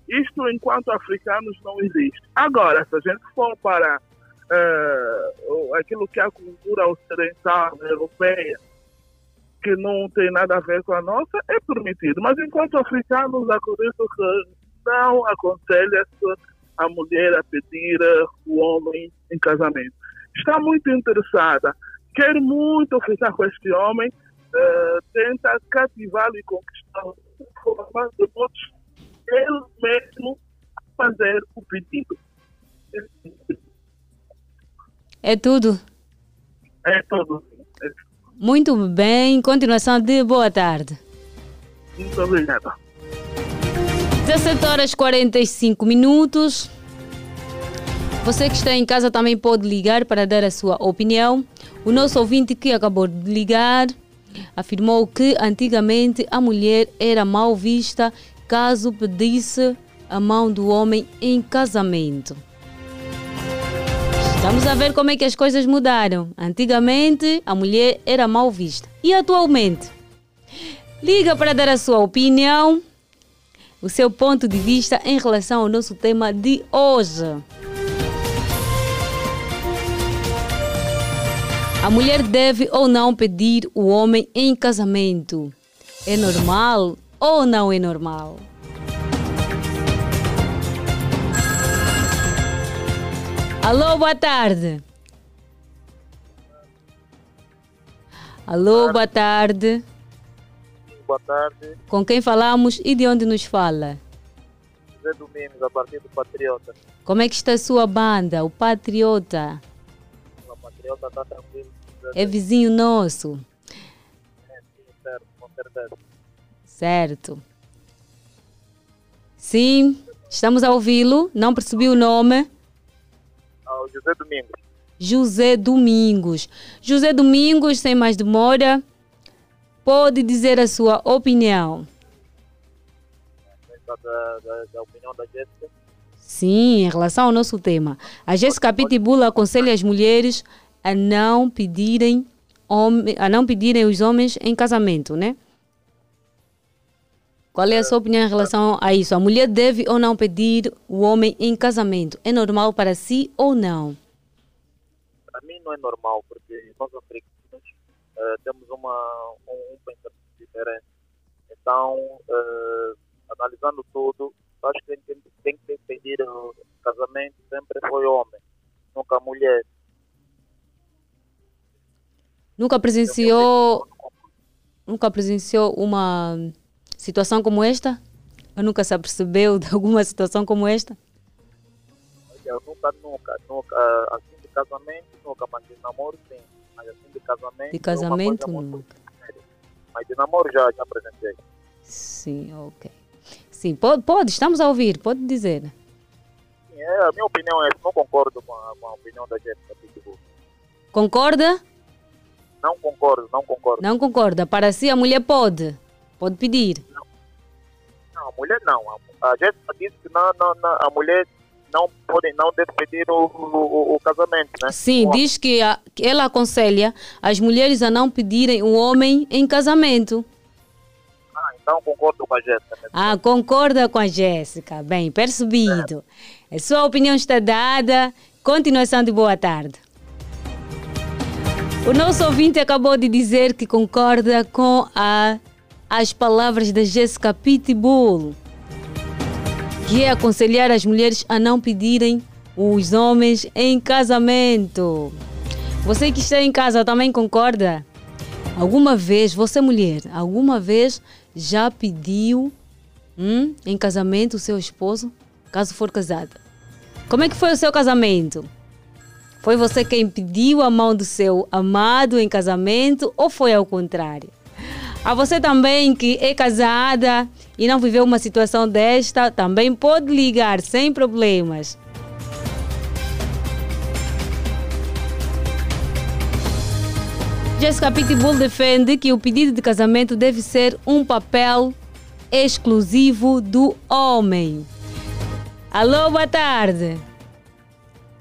Speaker 16: Isto, enquanto africanos, não existe. Agora, se a gente for para uh, aquilo que é a cultura ocidental, europeia, que não tem nada a ver com a nossa, é permitido. Mas enquanto africanos, acredito que não aconselha-se a mulher a pedir o homem em casamento. Está muito interessada, quer muito ficar com este homem, uh, tenta cativá-lo e conquistá-lo, mas depois ele mesmo fazer o pedido.
Speaker 1: É tudo?
Speaker 16: É tudo.
Speaker 1: Muito bem. Continuação de boa tarde.
Speaker 16: Muito obrigado.
Speaker 1: 17 horas 45 minutos. Você que está em casa também pode ligar para dar a sua opinião. O nosso ouvinte que acabou de ligar afirmou que antigamente a mulher era mal vista caso pedisse a mão do homem em casamento. Estamos a ver como é que as coisas mudaram. Antigamente, a mulher era mal vista. E atualmente? Liga para dar a sua opinião, o seu ponto de vista em relação ao nosso tema de hoje. A mulher deve ou não pedir o homem em casamento? É normal ou não é normal? Alô, boa tarde. Alô, boa tarde.
Speaker 17: Boa tarde.
Speaker 1: Com quem falamos e de onde nos fala?
Speaker 17: José Domingos, a partir do Patriota.
Speaker 1: Como é que está a sua banda, o Patriota?
Speaker 17: O Patriota está tranquilo.
Speaker 1: É vizinho nosso.
Speaker 17: É, sim, certo, com certeza.
Speaker 1: Certo. Sim, estamos a ouvi-lo. Não percebi o nome.
Speaker 17: Ah, José Domingos.
Speaker 1: José Domingos. José Domingos, sem mais demora, pode dizer a sua opinião.
Speaker 17: Da, da, da opinião da Jéssica.
Speaker 1: Sim, em relação ao nosso tema. A Jéssica Pitbull aconselha as mulheres a não pedirem a não pedirem os homens em casamento, né? Qual é a sua opinião em relação a isso? A mulher deve ou não pedir o homem em casamento? É normal para si ou não?
Speaker 17: Para mim não é normal, porque nós africanos eh, temos uma, um, um pensamento diferente. Então, eh, analisando tudo, acho que tem, tem que pedir o casamento sempre foi homem, nunca mulher.
Speaker 1: Nunca presenciou nunca presenciou uma situação como esta? Ou nunca se apercebeu de alguma situação como esta?
Speaker 17: Eu nunca, nunca, nunca, assim de casamento, nunca, mas de namoro sim. Mas assim de casamento.
Speaker 1: De
Speaker 17: é
Speaker 1: casamento nunca.
Speaker 17: séria. Mas de namoro já, já apresentei.
Speaker 1: Sim, ok. Sim, pode, pode, estamos a ouvir, pode dizer.
Speaker 17: Sim, é, a minha opinião é, não concordo com a, com a opinião da Jéssica Pitbull.
Speaker 1: Concorda?
Speaker 17: Não concordo, não concordo.
Speaker 1: Não concorda. Para si a mulher pode. Pode pedir.
Speaker 17: Não, a mulher não. A, Jéssica disse que não, não, não, a mulher não pode, não deve pedir o, o, o casamento, né?
Speaker 1: Sim, diz que, a- que ela aconselha as mulheres a não pedirem o homem em casamento.
Speaker 17: Ah, então concordo com a Jéssica. né?
Speaker 1: Ah, concorda com a Jéssica. Bem, percebido. A sua opinião está dada. Continuação de boa tarde. O nosso ouvinte acabou de dizer que concorda com a, as palavras da Jéssica Pitbull, que é aconselhar as mulheres a não pedirem os homens em casamento. Você que está em casa também concorda? Alguma vez, você mulher, alguma vez já pediu hum, em casamento o seu esposo, caso for casada? Como é que foi o seu casamento? Foi você quem pediu a mão do seu amado em casamento ou foi ao contrário? A você também que é casada e não viveu uma situação desta, também pode ligar sem problemas. Jessica Pitbull defende que o pedido de casamento deve ser um papel exclusivo do homem. Alô, boa tarde.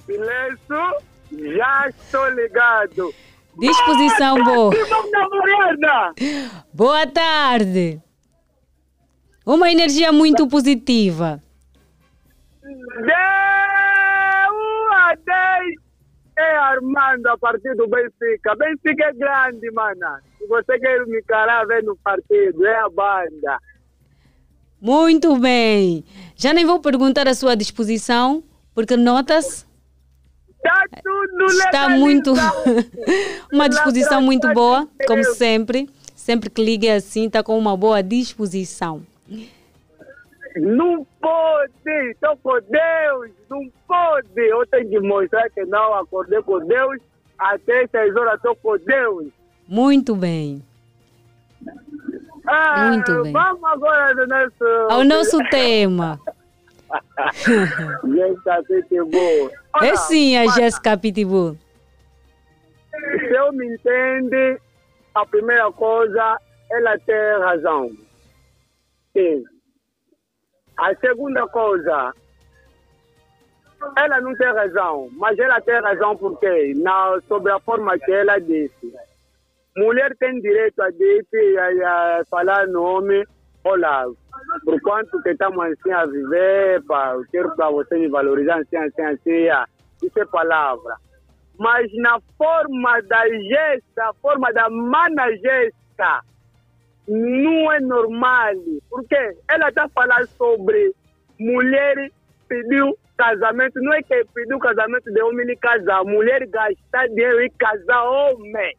Speaker 7: Silêncio, já estou ligado.
Speaker 1: Disposição boa.
Speaker 7: Na morena!
Speaker 1: Boa tarde. Uma energia muito positiva.
Speaker 7: De 1 a 10 é Armando a partir do Benfica. Benfica é grande, mana. Se você quer me encarar, vem no partido, é a banda.
Speaker 1: Muito bem. Já nem vou perguntar a sua disposição, porque nota-se
Speaker 7: Tá tudo
Speaker 1: está muito uma disposição muito boa, como sempre. Sempre que liga assim, está com uma boa disposição.
Speaker 7: Não pode, estou com Deus, não pode. Eu tenho que mostrar que não acordei com Deus, até 6 horas estou com Deus.
Speaker 1: Muito bem.
Speaker 7: Ah,
Speaker 1: Muito bem.
Speaker 7: Vamos agora no nosso...
Speaker 1: Ao nosso tema.
Speaker 7: Jéssica Pitbull.
Speaker 1: É
Speaker 7: Olha,
Speaker 1: sim a Jéssica Pitbull.
Speaker 7: Se eu me entende, a primeira coisa, ela tem razão. Sim. A segunda coisa,
Speaker 6: ela não tem razão, mas ela tem razão porque na, sobre a forma que ela disse. Mulher tem direito a dizer, a, a falar nome, olha, por quanto que estamos assim a viver, pá, eu quero para você me valorizar assim, assim, assim, ah, isso é palavra. Mas na forma da gesta, forma da mana não é normal. Porque ela está falando sobre mulher pediu casamento, não é que pediu casamento de homem e casar, mulher gastar dinheiro e casar homem.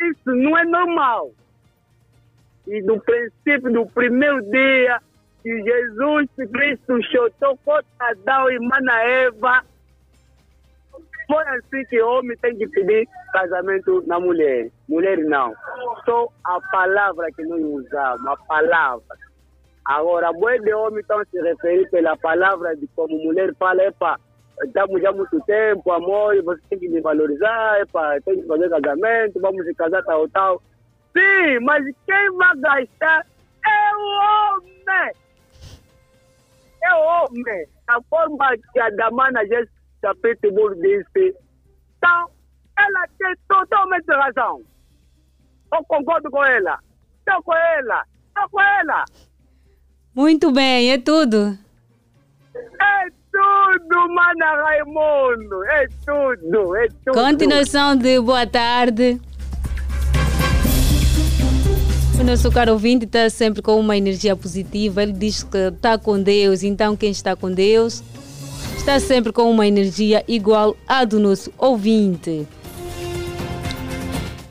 Speaker 6: Isso não é normal. E do princípio do primeiro dia que Jesus Cristo contra Adão e Mana Eva, foi assim que homem tem que pedir casamento na mulher. Mulher não. Só a palavra que nós usamos, a palavra. Agora, boi de homem estão se referir pela palavra de como mulher fala, epa, estamos já há muito tempo, amor, você tem que me valorizar, epa, tem que fazer casamento, vamos se casar tal, tal. Sim, mas quem vai gastar é o homem. É o homem. A forma que a Damana já Pitbull disse, então, ela tem totalmente razão. Eu concordo com ela. Estou com ela. Estou com ela.
Speaker 1: Muito bem, é tudo.
Speaker 6: É tudo, Mana Raimundo. É tudo, é tudo.
Speaker 1: Continuação de boa tarde. O nosso caro ouvinte está sempre com uma energia positiva. Ele diz que está com Deus, então quem está com Deus está sempre com uma energia igual à do nosso ouvinte.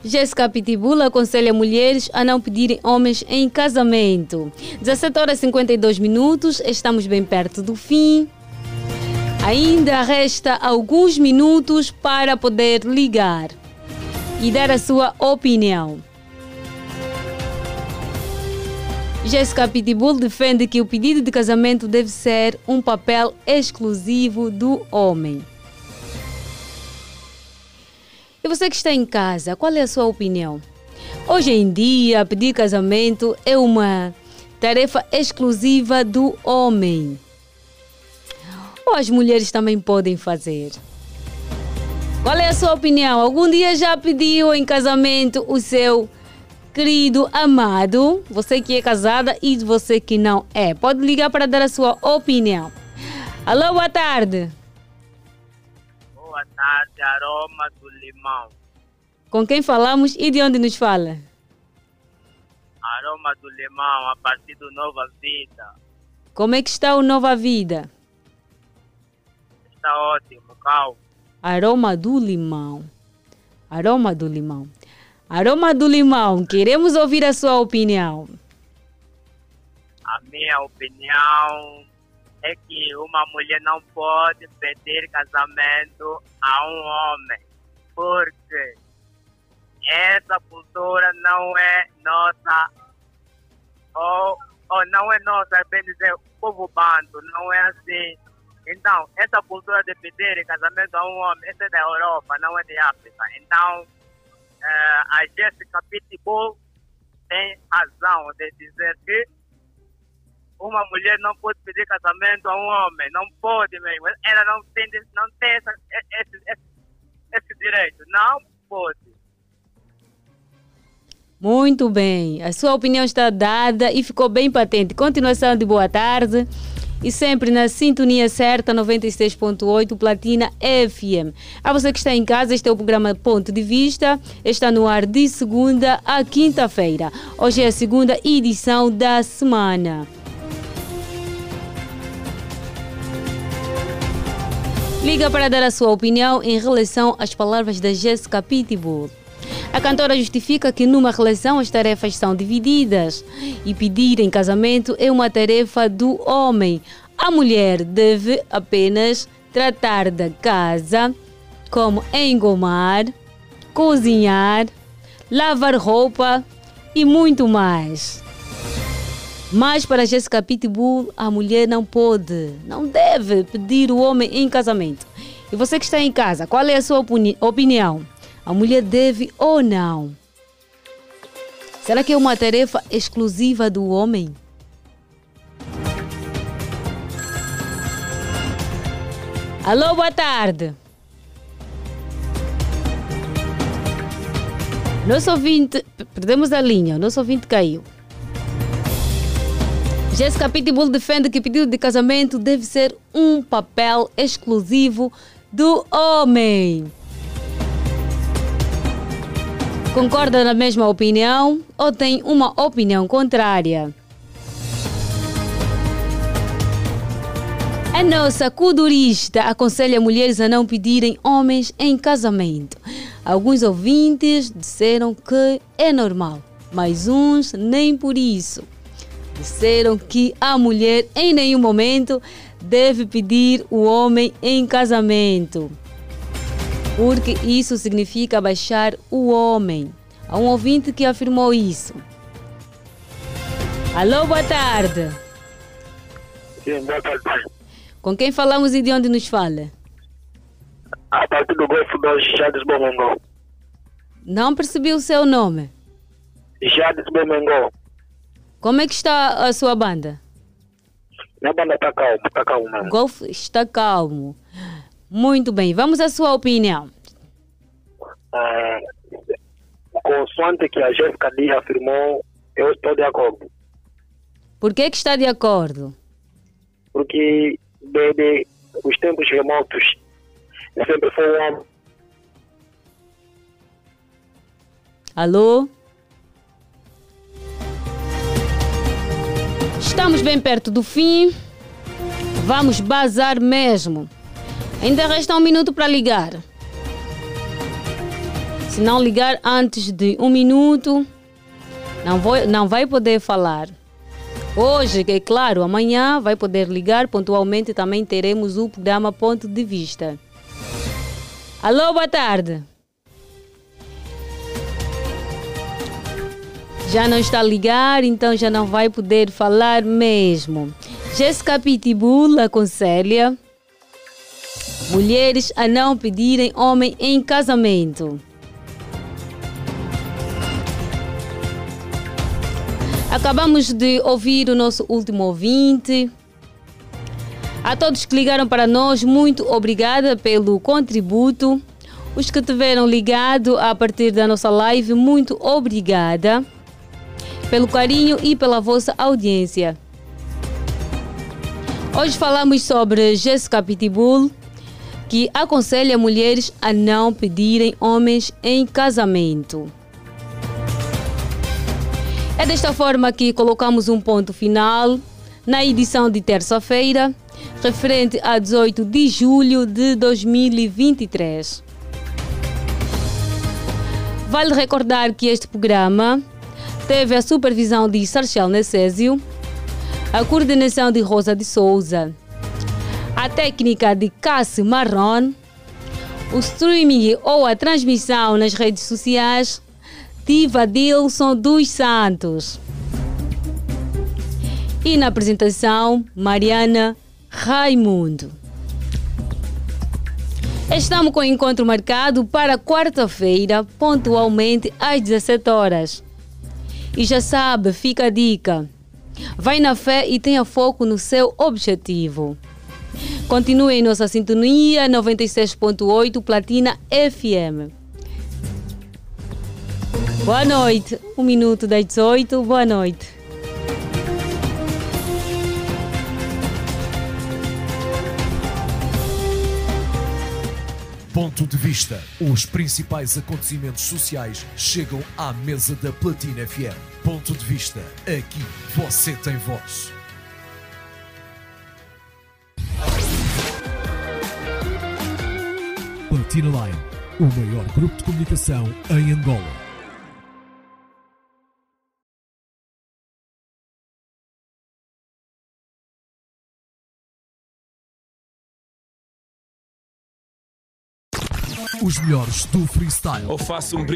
Speaker 1: Jéssica Pitbull aconselha mulheres a não pedirem homens em casamento. 17 horas e 52 minutos, estamos bem perto do fim. Ainda resta alguns minutos para poder ligar e dar a sua opinião. Jéssica Pitbull defende que o pedido de casamento deve ser um papel exclusivo do homem. E você que está em casa, qual é a sua opinião? Hoje em dia, pedir casamento é uma tarefa exclusiva do homem. Ou as mulheres também podem fazer? Qual é a sua opinião? Algum dia já pediu em casamento o seu querido amado, você que é casada e você que não é. Pode ligar para dar a sua opinião. Alô, boa tarde.
Speaker 9: Boa tarde, aroma do limão.
Speaker 1: Com quem falamos e de onde nos fala?
Speaker 9: Aroma do limão, a partir do Nova Vida.
Speaker 1: Como é que está o Nova Vida?
Speaker 9: Está ótimo, calmo.
Speaker 1: Aroma do limão. Aroma do limão. Aroma do Limão, queremos ouvir a sua opinião.
Speaker 9: A minha opinião é que uma mulher não pode pedir casamento a um homem, porque essa cultura não é nossa, ou, ou não é nossa, é bem dizer, povo bando, não é assim. Então, essa cultura de pedir casamento a um homem, essa é da Europa, não é de África. Então, uh, a Jéssica Pitbull tem razão de dizer que uma mulher não pode pedir casamento a um homem, não pode mesmo. Ela não tem, não tem essa, esse, esse, esse direito, não pode.
Speaker 1: Muito bem, a sua opinião está dada e ficou bem patente. Continuação de boa tarde e sempre na sintonia certa 96.8 Platina FM. A você que está em casa, este é o programa Ponto de Vista. Está no ar de segunda a quinta-feira. Hoje é a segunda edição da semana. Liga para dar a sua opinião em relação às palavras da Jessica Pitbull. A cantora justifica que numa relação as tarefas são divididas e pedir em casamento é uma tarefa do homem. A mulher deve apenas tratar da casa, como engomar, cozinhar, lavar roupa e muito mais. Mas para Jessica Pitbull, a mulher não pode, não deve pedir o homem em casamento. E você que está em casa, qual é a sua opinião? A mulher deve ou não? Será que é uma tarefa exclusiva do homem? Alô, boa tarde. Nosso ouvinte, perdemos a linha, nosso ouvinte caiu. Jéssica Pitbull defende que pedido de casamento deve ser um papel exclusivo do homem. Concorda na mesma opinião ou tem uma opinião contrária? A nossa cudurista aconselha mulheres a não pedirem homens em casamento. Alguns ouvintes disseram que é normal, mas uns nem por isso. Disseram que a mulher em nenhum momento deve pedir o homem em casamento, porque isso significa baixar o homem. Há um ouvinte que afirmou isso. Alô, boa tarde.
Speaker 18: Sim, boa tarde.
Speaker 1: Com quem falamos e de onde nos fala?
Speaker 18: A partir do Golfo dos Jades Bomengol.
Speaker 1: Não percebi o seu nome.
Speaker 18: Jades Bomengol.
Speaker 1: Como é que está a sua banda?
Speaker 18: Minha banda está calma, está calmo mesmo.
Speaker 1: Golf está calmo. Muito bem, vamos à sua opinião.
Speaker 18: Ah, consoante que a Jéssica Lee afirmou, eu estou de acordo.
Speaker 1: Por que, que está de acordo?
Speaker 18: Porque desde os tempos remotos sempre foi um homem.
Speaker 1: Alô? Estamos bem perto do fim. Vamos bazar mesmo. Ainda resta um minuto para ligar. Se não ligar antes de um minuto, não, vou, não vai poder falar. Hoje, é claro, amanhã vai poder ligar pontualmente. Também teremos o programa Ponto de Vista. Alô, boa tarde. Já não está a ligar, então já não vai poder falar mesmo. Jéssica Pitbull aconselha mulheres a não pedirem homem em casamento. Acabamos de ouvir o nosso último ouvinte. A todos que ligaram para nós, muito obrigada pelo contributo. Os que tiveram ligado a partir da nossa live, muito obrigada pelo carinho e pela vossa audiência. Hoje falamos sobre Jessica Pitbull, que aconselha mulheres a não pedirem homens em casamento. É desta forma que colocamos um ponto final na edição de terça-feira, referente a 18 de julho de 2023. Vale recordar que este programa teve a supervisão de Sarchel Necésio, a coordenação de Rosa de Souza, a técnica de Cassi Marron, o streaming ou a transmissão nas redes sociais Tiva Dilson dos Santos. E na apresentação, Mariana Raimundo. Estamos com o encontro marcado para quarta-feira, pontualmente às 17 horas. E já sabe, fica a dica. Vai na fé e tenha foco no seu objetivo. Continue em nossa sintonia 96.8 Platina FM. Boa noite. Um minuto das 18. Boa noite.
Speaker 19: Ponto de vista. Os principais acontecimentos sociais chegam à mesa da Platina FM. Ponto de vista. Aqui você tem voz. Platina Line, o maior grupo de comunicação em Angola. Os melhores do freestyle.
Speaker 20: Ou faço um